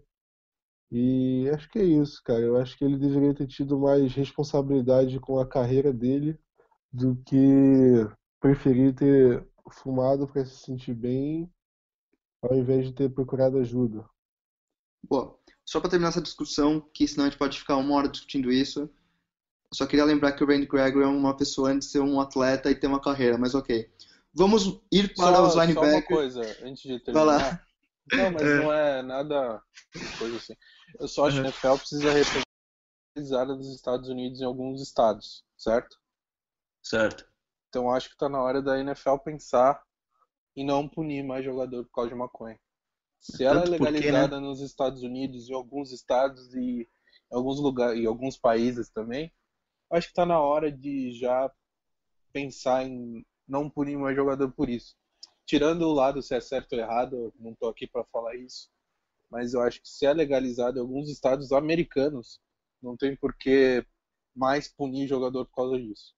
E acho que é isso, cara. Eu acho que ele deveria ter tido mais responsabilidade com a carreira dele do que preferir ter fumado para se sentir bem ao invés de ter procurado ajuda. Bom, só para terminar essa discussão, que senão a gente pode ficar uma hora discutindo isso, só queria lembrar que o Randy Gregory é uma pessoa antes de ser um atleta e ter uma carreira, mas ok. Vamos ir para só, os linebackers. Só uma coisa, antes de terminar. Não, mas é. não é nada coisa assim. Eu só acho que a NFL precisa representar dos Estados Unidos em alguns estados, certo? Certo. Então acho que está na hora da NFL pensar em não punir mais jogador por causa de maconha. Se ela é legalizada porque, né? nos Estados Unidos, em alguns estados e em alguns lugares, em alguns países também, acho que está na hora de já pensar em não punir mais jogador por isso. Tirando o lado se é certo ou errado, não estou aqui para falar isso, mas eu acho que se é legalizado em alguns estados americanos, não tem por que mais punir jogador por causa disso.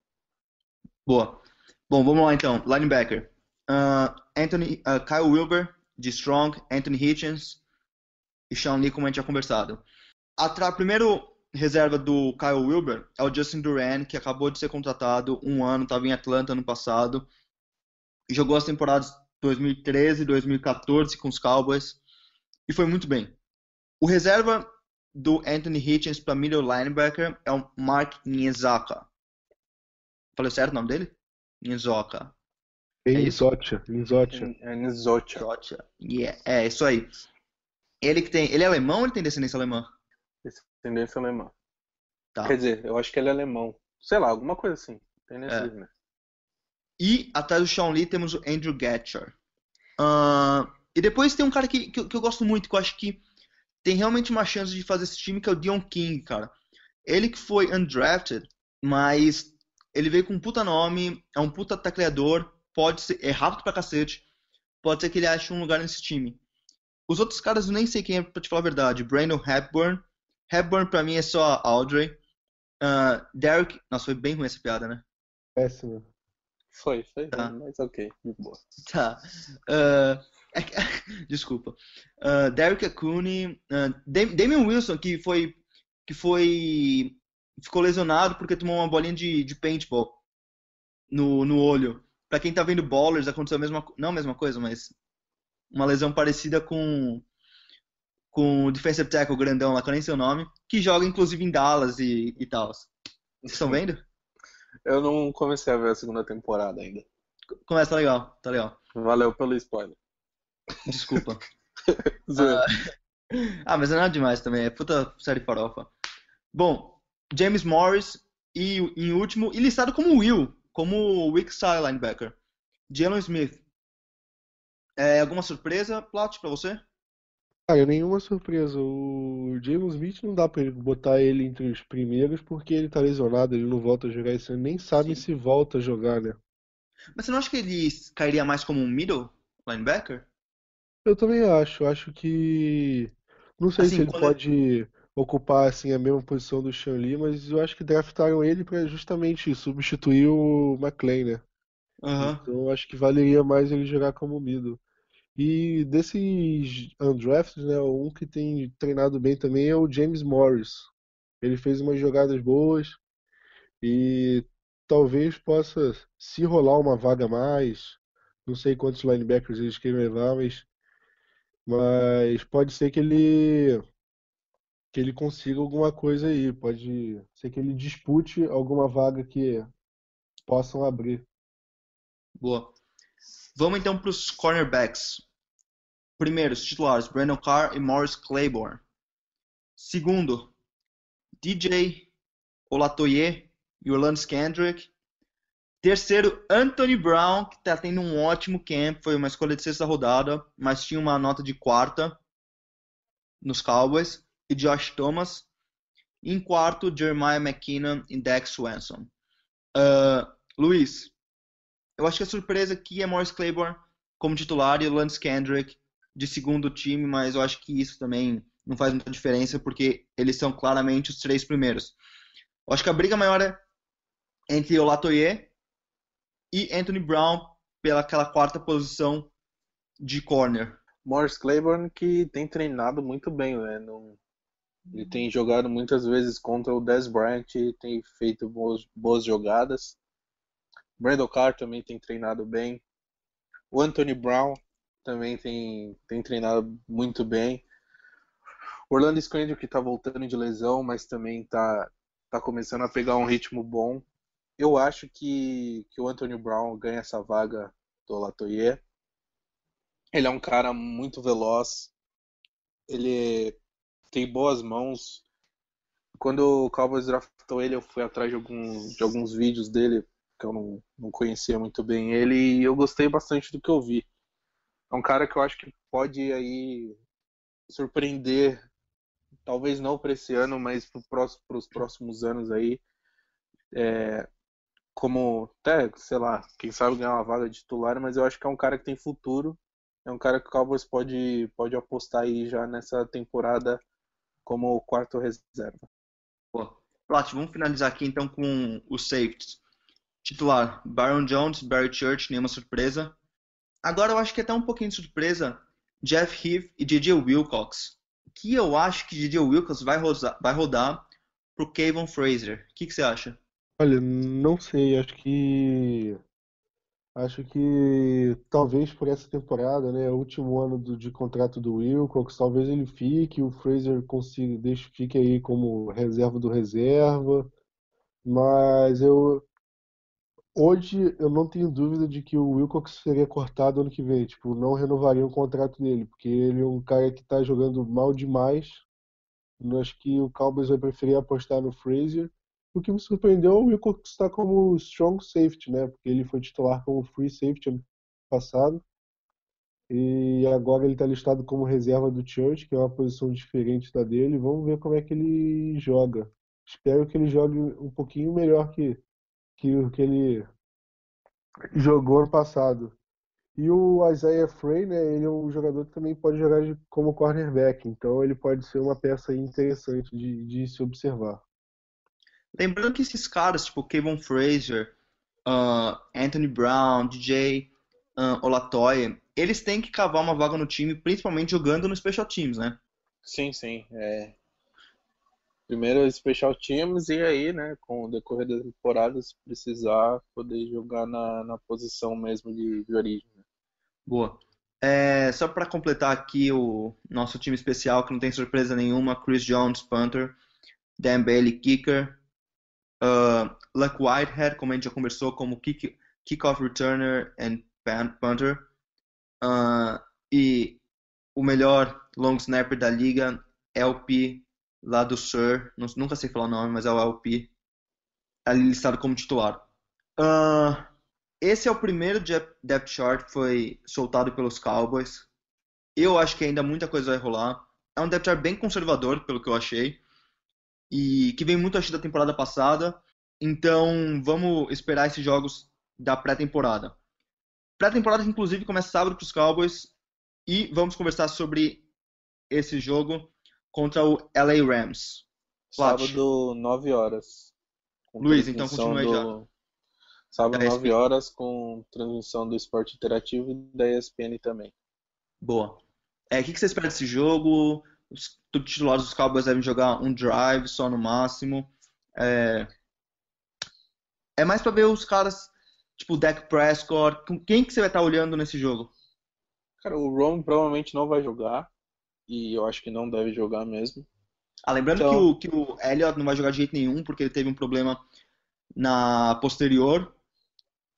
Boa. Bom, vamos lá então. Linebacker. Uh, Anthony, uh, Kyle Wilber, de Strong, Anthony Hitchens e Sean Lee, como a gente já conversado. A primeiro reserva do Kyle Wilber é o Justin Duran, que acabou de ser contratado um ano, estava em Atlanta ano passado, e jogou as temporadas 2013 e 2014 com os Cowboys, e foi muito bem. O reserva do Anthony Hitchens para middle linebacker é o Mark Niezaka. Falei certo o nome dele? Niezaka. É Nizotia. Nizotia. É Nizotia. Yeah, é, isso aí. Ele que tem. Ele é alemão ou ele tem descendência alemã? Descendência alemã. Tá. Quer dizer, eu acho que ele é alemão. Sei lá, alguma coisa assim. Tem nesse é. E atrás do Sean Lee temos o Andrew Gatcher. Uh, e depois tem um cara que, que, que, eu gosto muito, que eu acho que tem realmente uma chance de fazer esse time, que é o Dion King, cara. Ele que foi undrafted, mas ele veio com um puta nome, é um puta tacleador, pode ser, é rápido pra cacete, pode ser que ele ache um lugar nesse time. Os outros caras eu nem sei quem é, pra te falar a verdade. Brandon Hepburn. Hepburn pra mim é só Audrey. Uh, Derek. Nossa, foi bem ruim essa piada, né? Péssimo. Foi, foi, tá. mas ok, de boa. Tá. Uh, desculpa. Uh, Derek Acuni. Uh, Damian Wilson, que foi. Que foi. Ficou lesionado porque tomou uma bolinha de, de paintball no, no olho. Pra quem tá vendo Ballers, aconteceu a mesma Não a mesma coisa, mas. Uma lesão parecida com. Com o defensive tackle grandão lá, que eu nem sei o nome. Que joga inclusive em Dallas e, e tal. Vocês estão vendo? Eu não comecei a ver a segunda temporada ainda. Começa, tá legal, tá legal. Valeu pelo spoiler. Desculpa. ah, ah, mas é nada demais também, é puta série farofa. Bom, James Morris e em último, e listado como Will, como weak side linebacker. Jalen Smith. É, alguma surpresa, Plot, pra você? Cara, nenhuma surpresa. O James Smith não dá pra ele botar ele entre os primeiros porque ele tá lesionado, ele não volta a jogar ano, nem sabe Sim. se volta a jogar, né? Mas você não acha que ele cairia mais como um middle linebacker? Eu também acho. Acho que. Não sei assim, se ele pode ele... ocupar assim, a mesma posição do Sean Lee, mas eu acho que draftaram ele para justamente substituir o McLean, né? Uhum. Então eu acho que valeria mais ele jogar como middle. E desses undrafted, né, um que tem treinado bem também é o James Morris. Ele fez umas jogadas boas e talvez possa, se rolar uma vaga mais, não sei quantos linebackers eles querem levar, mas, mas pode ser que ele que ele consiga alguma coisa aí, pode ser que ele dispute alguma vaga que possam abrir. Boa. Vamos então para os cornerbacks. Primeiro, os titulares, Brandon Carr e Morris Claiborne. Segundo, DJ Olatoye e Orlando Kendrick. Terceiro, Anthony Brown, que está tendo um ótimo camp, foi uma escolha de sexta rodada, mas tinha uma nota de quarta nos Cowboys. E Josh Thomas. Em quarto, Jeremiah McKinnon e Dex Swanson. Uh, Luiz, eu acho que a surpresa aqui é Morris Claiborne como titular e o Lance Kendrick de segundo time, mas eu acho que isso também não faz muita diferença porque eles são claramente os três primeiros. Eu acho que a briga maior é entre o Latoye e Anthony Brown pela aquela quarta posição de corner. Morris Claiborne que tem treinado muito bem, né? No... Ele tem jogado muitas vezes contra o Dez Bryant, tem feito boas, boas jogadas. Brandon Carr também tem treinado bem. O Anthony Brown também tem, tem treinado muito bem. Orlando Scandrick que está voltando de lesão, mas também está tá começando a pegar um ritmo bom. Eu acho que, que o Anthony Brown ganha essa vaga do Latoyer. Ele é um cara muito veloz. Ele tem boas mãos. Quando o Cowboys draftou ele, eu fui atrás de alguns, de alguns vídeos dele, que eu não, não conhecia muito bem ele, e eu gostei bastante do que eu vi. É um cara que eu acho que pode aí surpreender, talvez não para esse ano, mas para os próximos anos aí. É, como até, sei lá, quem sabe ganhar uma vaga de titular, mas eu acho que é um cara que tem futuro. É um cara que o Cowboys pode, pode apostar aí já nessa temporada como quarto reserva. Pô, Plat, vamos finalizar aqui então com os safeties. Titular, Byron Jones, Barry Church, nenhuma surpresa. Agora eu acho que é até um pouquinho de surpresa, Jeff Heath e DJ Wilcox. Que eu acho que DJ Wilcox vai, rodar, vai rodar pro Kevin Fraser. O que, que você acha? Olha, não sei, acho que acho que talvez por essa temporada, né, último ano do, de contrato do Wilcox, talvez ele fique, o Fraser consiga, deixe, fique aí como reserva do reserva, mas eu hoje eu não tenho dúvida de que o Wilcox seria cortado ano que vem, tipo, não renovaria o contrato dele, porque ele é um cara que está jogando mal demais. Eu acho que o Cowboys vai preferir apostar no Fraser o que me surpreendeu é o Wilcox estar como strong safety, né? Porque ele foi titular como free safety ano passado. E agora ele está listado como reserva do Church, que é uma posição diferente da dele. Vamos ver como é que ele joga. Espero que ele jogue um pouquinho melhor que, que que ele jogou ano passado. E o Isaiah Frey, né, ele é um jogador que também pode jogar como cornerback, então ele pode ser uma peça interessante de, de se observar. Lembrando que esses caras, tipo Kevin Fraser, uh, Anthony Brown, DJ uh, Olatoye, eles têm que cavar uma vaga no time, principalmente jogando no Special Teams, né? Sim, sim. É... Primeiro Special Teams e aí, né, com o decorrer da temporada, se precisar, poder jogar na, na posição mesmo de, de origem. Né? Boa. É, só para completar aqui o nosso time especial, que não tem surpresa nenhuma, Chris Jones, punter, Dan Bailey, kicker, Uh, Luck Whitehead, como a gente já conversou, como kick, kickoff returner and punter. Uh, e o melhor long snapper da liga, LP, lá do Sur. Nunca sei falar o nome, mas é o LP. Ali listado como titular. Uh, esse é o primeiro depth chart que foi soltado pelos Cowboys. Eu acho que ainda muita coisa vai rolar. É um depth chart bem conservador, pelo que eu achei e que vem muito acho da temporada passada. Então vamos esperar esses jogos da pré-temporada. Pré-temporada inclusive começa sábado para os Cowboys e vamos conversar sobre esse jogo contra o LA Rams. Sábado 9 horas. Luiz, então continue do... já. Sábado 9 horas com transmissão do Esporte Interativo e da ESPN também. Boa. É, o que você espera desse jogo? Os titulares dos Cowboys devem jogar um drive só no máximo. É, é mais para ver os caras, tipo Dak Prescott. Quem que você vai estar tá olhando nesse jogo? Cara, o Ron provavelmente não vai jogar. E eu acho que não deve jogar mesmo. Ah, lembrando então... que, o, que o Elliott não vai jogar de jeito nenhum, porque ele teve um problema na posterior.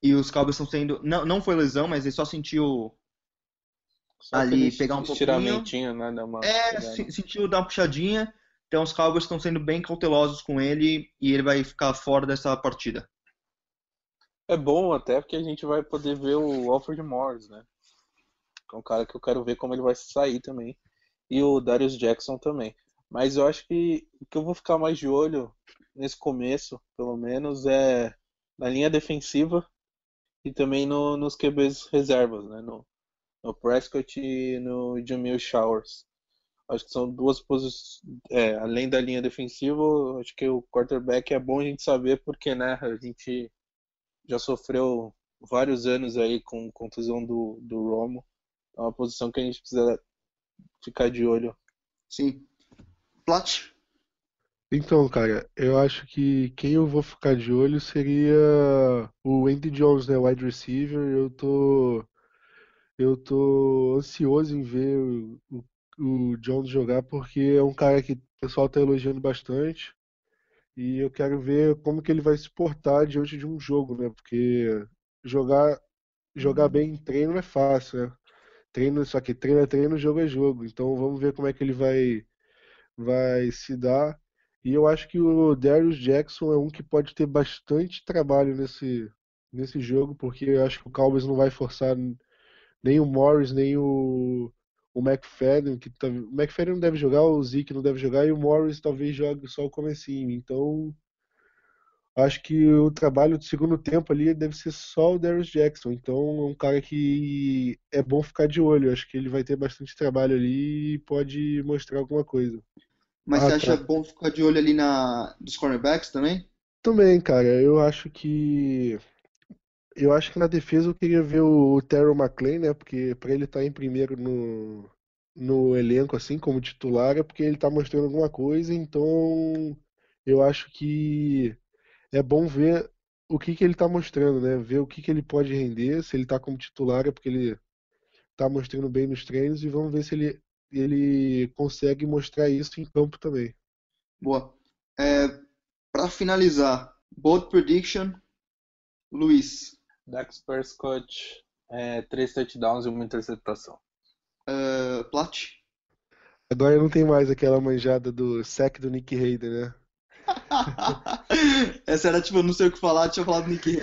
E os Cowboys estão sendo. Não, não foi lesão, mas ele só sentiu. Só Ali, pegar um estiramentinho, né? Dar uma É, pegada. se- sentiu dar uma puxadinha. Então os Cowboys estão sendo bem cautelosos com ele e ele vai ficar fora dessa partida. É bom até porque a gente vai poder ver o Alfred Morris, né? É um cara que eu quero ver como ele vai sair também. E o Darius Jackson também. Mas eu acho que o que eu vou ficar mais de olho nesse começo, pelo menos, é na linha defensiva e também no, nos QBs reservas, né? No, no Prescott e no Jamil Showers. Acho que são duas posições. É, além da linha defensiva, acho que o quarterback é bom a gente saber porque, né? A gente já sofreu vários anos aí com contusão do, do Romo. É uma posição que a gente precisa ficar de olho. Sim. Plat? Então, cara, eu acho que quem eu vou ficar de olho seria o Andy Jones, né, wide receiver. Eu tô, eu tô ansioso em ver o, o, o Jones jogar porque é um cara que o pessoal tá elogiando bastante e eu quero ver como que ele vai se portar diante de um jogo, né? Porque jogar, jogar bem em treino é fácil, né? Treino, só que treino é treino, jogo é jogo. Então vamos ver como é que ele vai, vai se dar. E eu acho que o Darius Jackson é um que pode ter bastante trabalho nesse, nesse jogo, porque eu acho que o Cowboys não vai forçar nem o Morris, nem o, o McFadden, que tá, o McFadden não deve jogar, o Zeke não deve jogar, e o Morris talvez jogue só o comecinho. Então, acho que o trabalho do segundo tempo ali deve ser só o Darius Jackson. Então, é um cara que é bom ficar de olho. Acho que ele vai ter bastante trabalho ali e pode mostrar alguma coisa. Mas Ah, você acha tá. bom ficar de olho ali na dos cornerbacks também? Também, cara, eu acho que eu acho que na defesa eu queria ver o Terrell McClain, né? Porque pra ele estar em primeiro no, no elenco assim como titular é porque ele tá mostrando alguma coisa, então eu acho que é bom ver o que que ele tá mostrando, né? Ver o que que ele pode render, se ele tá como titular é porque ele tá mostrando bem nos treinos e vamos ver se ele ele consegue mostrar isso em campo também. Boa. É, para finalizar, bold prediction, Luiz. Dax Prescott, é, três touchdowns e uma interceptação. É, Plat? Agora não tem mais aquela manjada do sec do Nick Hayden, né? Essa era tipo, eu não sei o que falar, tinha falado Nick.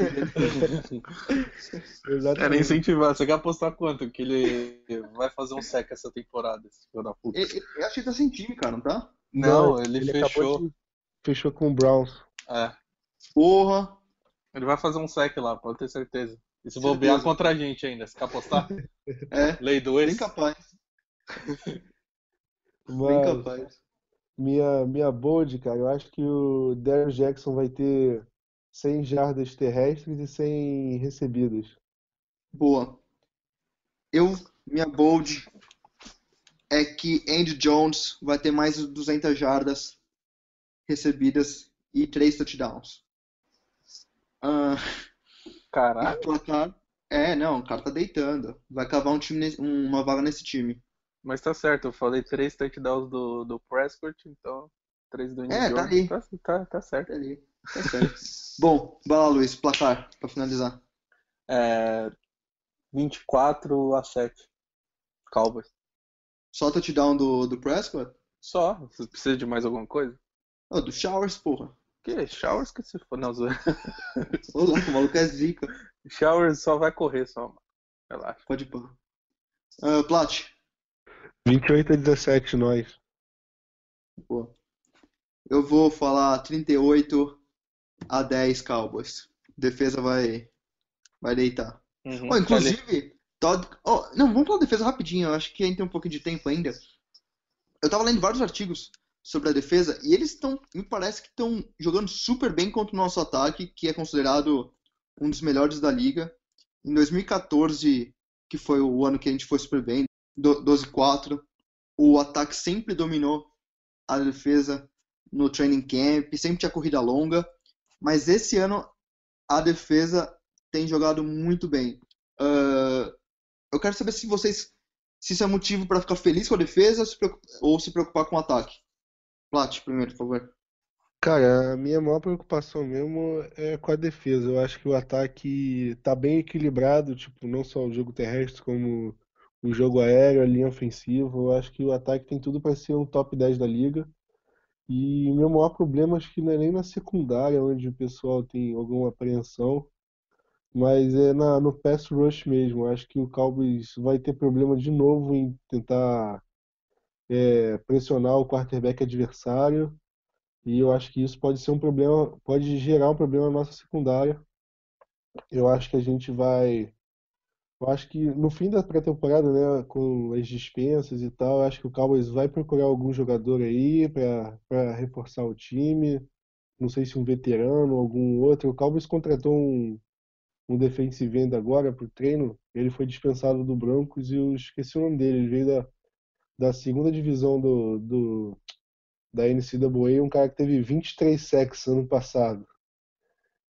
Era Exatamente. incentivar. Você quer apostar quanto que ele vai fazer um sec essa temporada, esse filho da puta? Eu, eu acho que ele tá sem time, cara, não tá? Não, ele, acabou fechou. de- fechou com o Browns. É, Porra. ele vai fazer um sec lá, pode ter certeza. E se Certeza. bobear contra a gente ainda, você quer apostar? É, Lei 2. bem capaz. Bem Mas capaz. Minha, minha bold, cara, eu acho que o Darius Jackson vai ter 100 jardas terrestres e 100 recebidas. Boa. Eu, minha bold é que Andy Jones vai ter mais de 200 jardas recebidas e 3 touchdowns. Ah, Caraca. placar. É, não, o cara tá deitando. Vai cavar um time, uma vaga nesse time. Mas tá certo, eu falei três touchdowns do, do Prescott, então três do Andy É, tá ali. Tá, tá, tá certo. Tá ali. Tá certo. Bom, vai lá, Luiz, placar, pra finalizar. É, 24 a 7. Cowboys. Só touchdown do, do Prescott? Só? Você precisa de mais alguma coisa? Oh, do Showers, porra. Que? Showers que se for. Não, zoeira. Ô, louco, o maluco é zica. Showers só vai correr só, mano. Relaxa. Pode pôr. Ah, Plat. 28 a 17 nós. Pô. Eu vou falar 38 a 10 Cowboys. Defesa vai vai deitar. Uhum. Ó, inclusive, Todd, ó, não, vamos falar defesa rapidinho, eu acho que a gente tem um pouquinho de tempo ainda. Eu tava lendo vários artigos sobre a defesa e eles estão, me parece que estão jogando super bem contra o nosso ataque, que é considerado um dos melhores da liga. Em 2014, que foi o ano que a gente foi super bem, 12-4, o ataque sempre dominou a defesa no training camp, sempre tinha corrida longa, mas esse ano a defesa tem jogado muito bem. Ah, eu quero saber se vocês se isso é motivo para ficar feliz com a defesa ou se ou se preocupar com o ataque. Plat, primeiro, por favor. Cara, a minha maior preocupação mesmo é com a defesa. Eu acho que o ataque tá bem equilibrado, tipo, não só o jogo terrestre, como o jogo aéreo, a linha ofensiva. Eu acho que o ataque tem tudo para ser um top 10 da liga. E meu maior problema acho que não é nem na secundária, onde o pessoal tem alguma apreensão, mas é na, no pass rush mesmo. Eu acho que o Cowboys vai ter problema de novo em tentar é, pressionar o quarterback adversário. E eu acho que isso pode ser um problema, pode gerar um problema na nossa secundária. Eu acho que a gente vai. Eu acho que no fim da pré-temporada, né, com as dispensas e tal, acho que o Cowboys vai procurar algum jogador aí para reforçar o time. Não sei se um veterano algum outro. O Cowboys contratou um, um defensive end agora para o treino. Ele foi dispensado do Broncos e eu esqueci o nome dele. Ele veio da, da segunda divisão do, do, da NCAA, um cara que teve 23 sacks ano passado.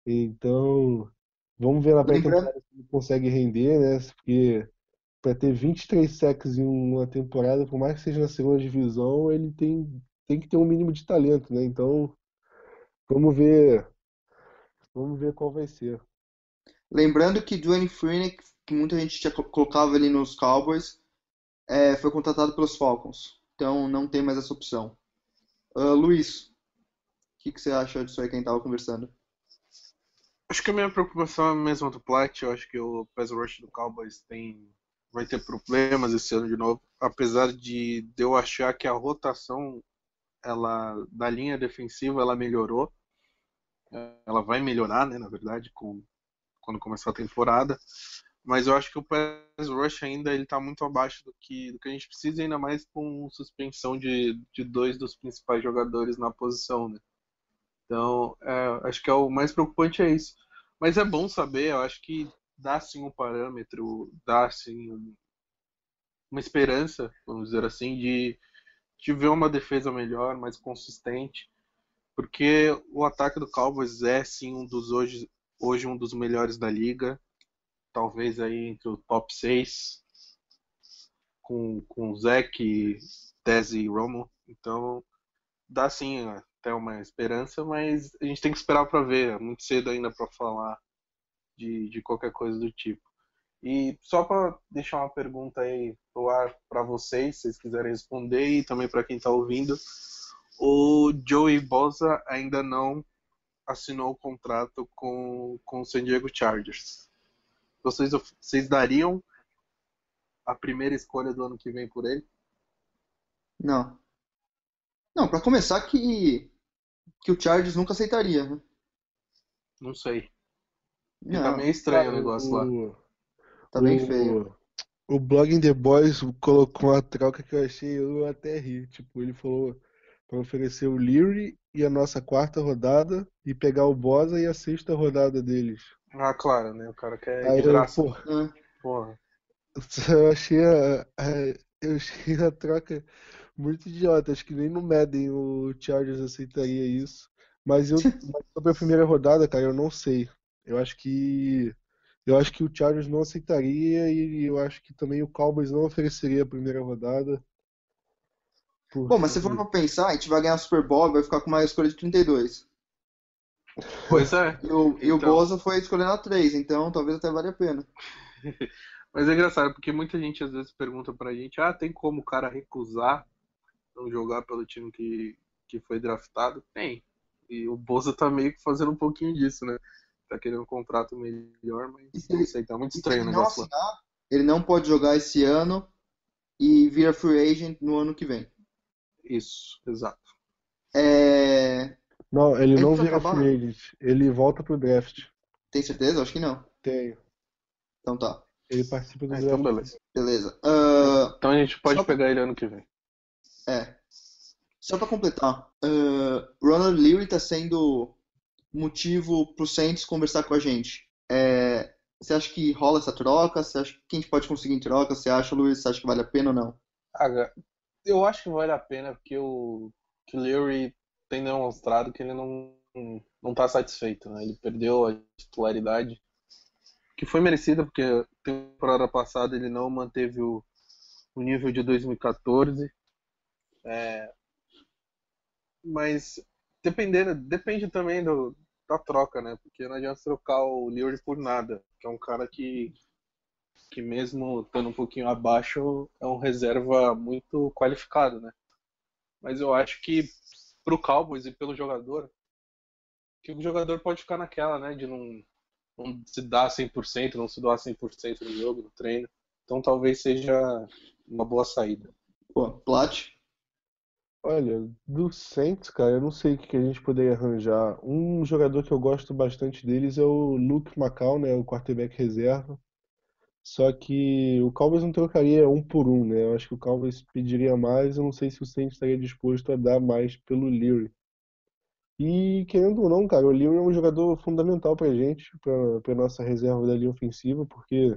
Então, vamos ver na pré-temporada se ele consegue render, né? Porque para ter 23 sacks em uma temporada, por mais que seja na segunda divisão, ele tem, tem que ter um mínimo de talento, né? Então, vamos ver, vamos ver qual vai ser. Lembrando que Dwayne Freeney, que muita gente já colocava ali nos Cowboys, é, foi contratado pelos Falcons. Então não tem mais essa opção. Uh, Luiz, o que, que, você acha disso aí que a gente estava conversando? Acho que a minha preocupação é a mesma do Plat. Eu acho que o pass rush do Cowboys tem, vai ter problemas esse ano de novo. Apesar de, eu achar que a rotação ela, da linha defensiva ela melhorou. Ela vai melhorar, né, na verdade, com, quando começar a temporada mas eu acho que o pass rush ainda ele tá muito abaixo do que, do que a gente precisa, ainda mais com suspensão de, de dois dos principais jogadores na posição, né? Então, é, acho que é o mais preocupante é isso. Mas é bom saber, eu acho que dá sim um parâmetro, dá sim um, uma esperança, vamos dizer assim, de, de ver uma defesa melhor, mais consistente, porque o ataque do Cowboys é sim um dos hoje, hoje um dos melhores da liga talvez aí entre o top 6 com, com Zeke, Tese e Romo. Então dá sim até uma esperança, mas a gente tem que esperar para ver. É muito cedo ainda para falar de, de qualquer coisa do tipo. E só para deixar uma pergunta aí ar para vocês, se vocês quiserem responder, e também para quem está ouvindo. O Joey Bosa ainda não assinou o contrato com, com o San Diego Chargers. Vocês, vocês dariam a primeira escolha do ano que vem por ele? Não. Não, para começar que que o Chargers nunca aceitaria, né? Não sei. Não, tá meio estranho o negócio lá. Tá bem feio. O Blogging The Boys colocou uma troca que eu achei, eu até ri. Tipo, ele falou para oferecer o Leary e a nossa quarta rodada e pegar o Bosa e a sexta rodada deles. Ah, claro, né? O cara quer Aí de graça. Eu, porra, porra. Eu achei a, a, eu achei a troca muito idiota. Acho que nem no Madden o Chargers aceitaria isso. Mas eu mas sobre a primeira rodada, cara, eu não sei. Eu acho que eu acho que o Chargers não aceitaria e eu acho que também o Cowboys não ofereceria a primeira rodada. Porque... Bom, mas se for pra pensar, a gente vai ganhar o Super Bowl, vai ficar com uma escolha de 32. Pois é. E o, então... e o então. Boza foi escolhendo a 3, então talvez até valha a pena. Mas é engraçado, porque muita gente às vezes pergunta pra gente, ah, tem como o cara recusar jogar pelo time que, que foi draftado? Tem. E o Boza tá meio que fazendo um pouquinho disso, né? Tá querendo um contrato melhor, mas não sei, tá muito estranho o negócio assinar, lá. Ele não pode jogar esse ano e vira free agent no ano que vem. Isso, exato. É... Não, ele, ele não vira free agent. Ele volta pro draft. Tem certeza? Acho que não. Tenho. Então tá. Ele participa do é, draft. Então beleza. Beleza. Uh... Então a gente pode Só pegar ele ano que vem. É. Só pra completar. Uh... Ronald Leary tá sendo motivo pro Saints conversar com a gente. É... Você acha que rola essa troca? Você acha que a gente pode conseguir em troca? Você acha, Luiz? Você acha que vale a pena ou não? Eu acho que vale a pena porque o que o Leary tem demonstrado que ele não não está satisfeito, né? Ele perdeu a titularidade que foi merecida porque temporada passada ele não manteve o, o nível de 2014. É, mas dependendo, depende também do, da troca, né? Porque não adianta trocar o Leary por nada, que é um cara que, que mesmo estando um pouquinho abaixo, é um reserva muito qualificado, né? Mas eu acho que pro Cowboys e pelo jogador, que o jogador pode ficar naquela, né? De não, não se dar 100%, não se doar 100% no jogo, no treino. Então talvez seja uma boa saída. Pô, Plat? Olha, do Saints, cara, eu não sei o que a gente poderia arranjar. Um jogador que eu gosto bastante deles é o Luke McCall, né, o quarterback reserva. Só que o Cowboys não trocaria um por um, né? Eu acho que o Cowboys pediria mais, eu não sei se o Saints estaria disposto a dar mais pelo Leary. E querendo ou não, cara, o Leary é um jogador fundamental pra gente, pra, pra nossa reserva da linha ofensiva, porque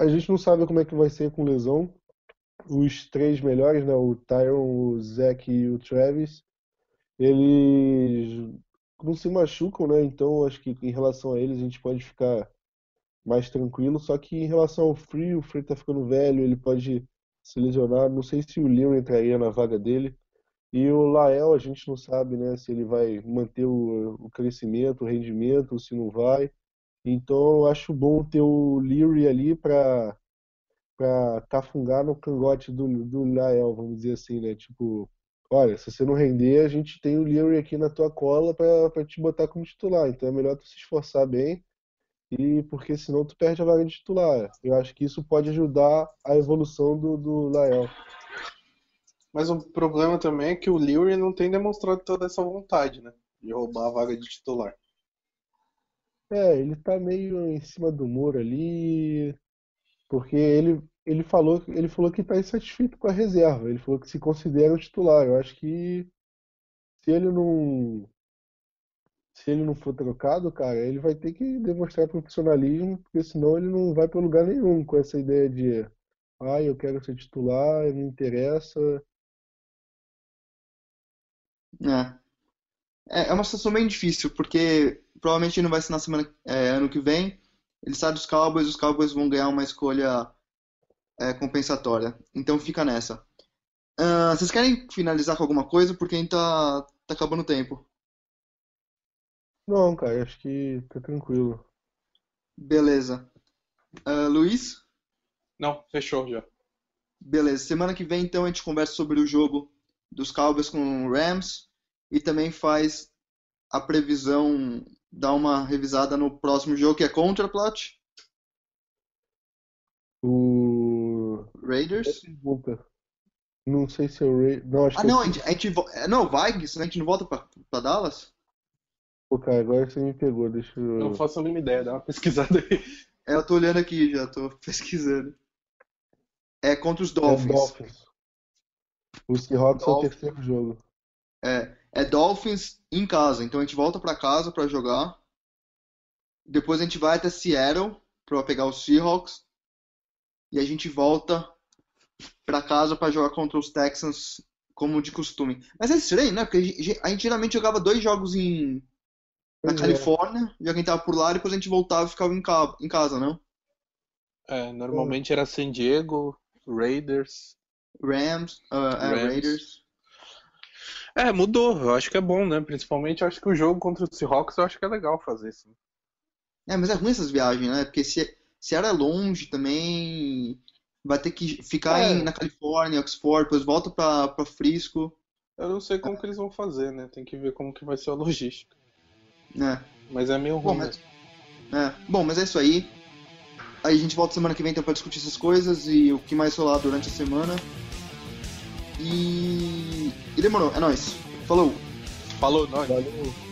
a gente não sabe como é que vai ser com lesão os três melhores, né, o Tyron, o Zack e o Travis, eles não se machucam, né? Então acho que em relação a eles a gente pode ficar mais tranquilo. Só que em relação ao Free, o Free tá ficando velho, ele pode se lesionar. Não sei se o Leon entraria na vaga dele. E o Lael, a gente não sabe, né, se ele vai manter o, o crescimento, o rendimento, se não vai. Então, eu acho bom ter o Leary ali para pra cafungar no cangote do, do Lael, vamos dizer assim, né? Tipo, olha, se você não render, a gente tem o Leary aqui na tua cola para te botar como titular. Então é melhor tu se esforçar bem, e porque senão tu perde a vaga de titular. Eu acho que isso pode ajudar a evolução do, do Lael. Mas o problema também é que o Leary não tem demonstrado toda essa vontade, né? De roubar a vaga de titular. É, ele tá meio em cima do muro ali, porque ele ele falou, ele falou que está insatisfeito com a reserva. Ele falou que se considera o titular. Eu acho que se ele não se ele não for trocado, cara, ele vai ter que demonstrar profissionalismo, porque senão ele não vai para lugar nenhum com essa ideia de ah, eu quero ser titular, não interessa. É. é. uma situação bem difícil, porque provavelmente não vai ser na semana é, ano que vem. Ele sai dos Cowboys, os Cowboys vão ganhar uma escolha é, compensatória. Então fica nessa. Uh, vocês querem finalizar com alguma coisa? Porque a gente tá, tá acabando o tempo. Não, cara, acho que tá tranquilo. Beleza. Uh, Luiz? Não, fechou já. Beleza. Semana que vem, então, a gente conversa sobre o jogo dos Cowboys com o Rams e também faz a previsão, dá uma revisada no próximo jogo que é contra, Plot? O Raiders? Não sei se é o Raiders. Não, acho ah, que não, é... a gente, a gente. Não, vai, a gente não volta pra, pra Dallas? Pô, cara, agora você me pegou, deixa eu. Não faço a mínima ideia, dá uma pesquisada aí. É, eu tô olhando aqui já, tô pesquisando. É contra os Dolphins. É Dolphins. O Seahawks Dolphins. é o terceiro jogo. É, é Dolphins em casa, então a gente volta pra casa pra jogar. Depois a gente vai até Seattle pra pegar os Seahawks e a gente volta para casa para jogar contra os Texans como de costume. Mas é estranho, né? Porque a gente geralmente jogava dois jogos em na Califórnia, já quem tava por lá, e depois a gente voltava e ficava em, ca... em casa, não? É, normalmente era San Diego, Raiders, Rams, uh, Rams. É, Raiders. É, mudou. Eu acho que é bom, né? Principalmente eu acho que o jogo contra os Seahawks eu acho que é legal fazer isso. É, mas é ruim essas viagens, né? Porque se se era longe também, vai ter que ficar é. em, na Califórnia, Oxford, depois volta para Frisco. Eu não sei como que eles vão fazer, né? Tem que ver como que vai ser a logística. É. Mas é meio ruim. Bom, mas, é. Bom, mas é isso aí. Aí a gente volta semana que vem então para discutir essas coisas e o que mais rolar durante a semana. E. E demorou, é nóis. Falou! Falou, nóis. Valeu.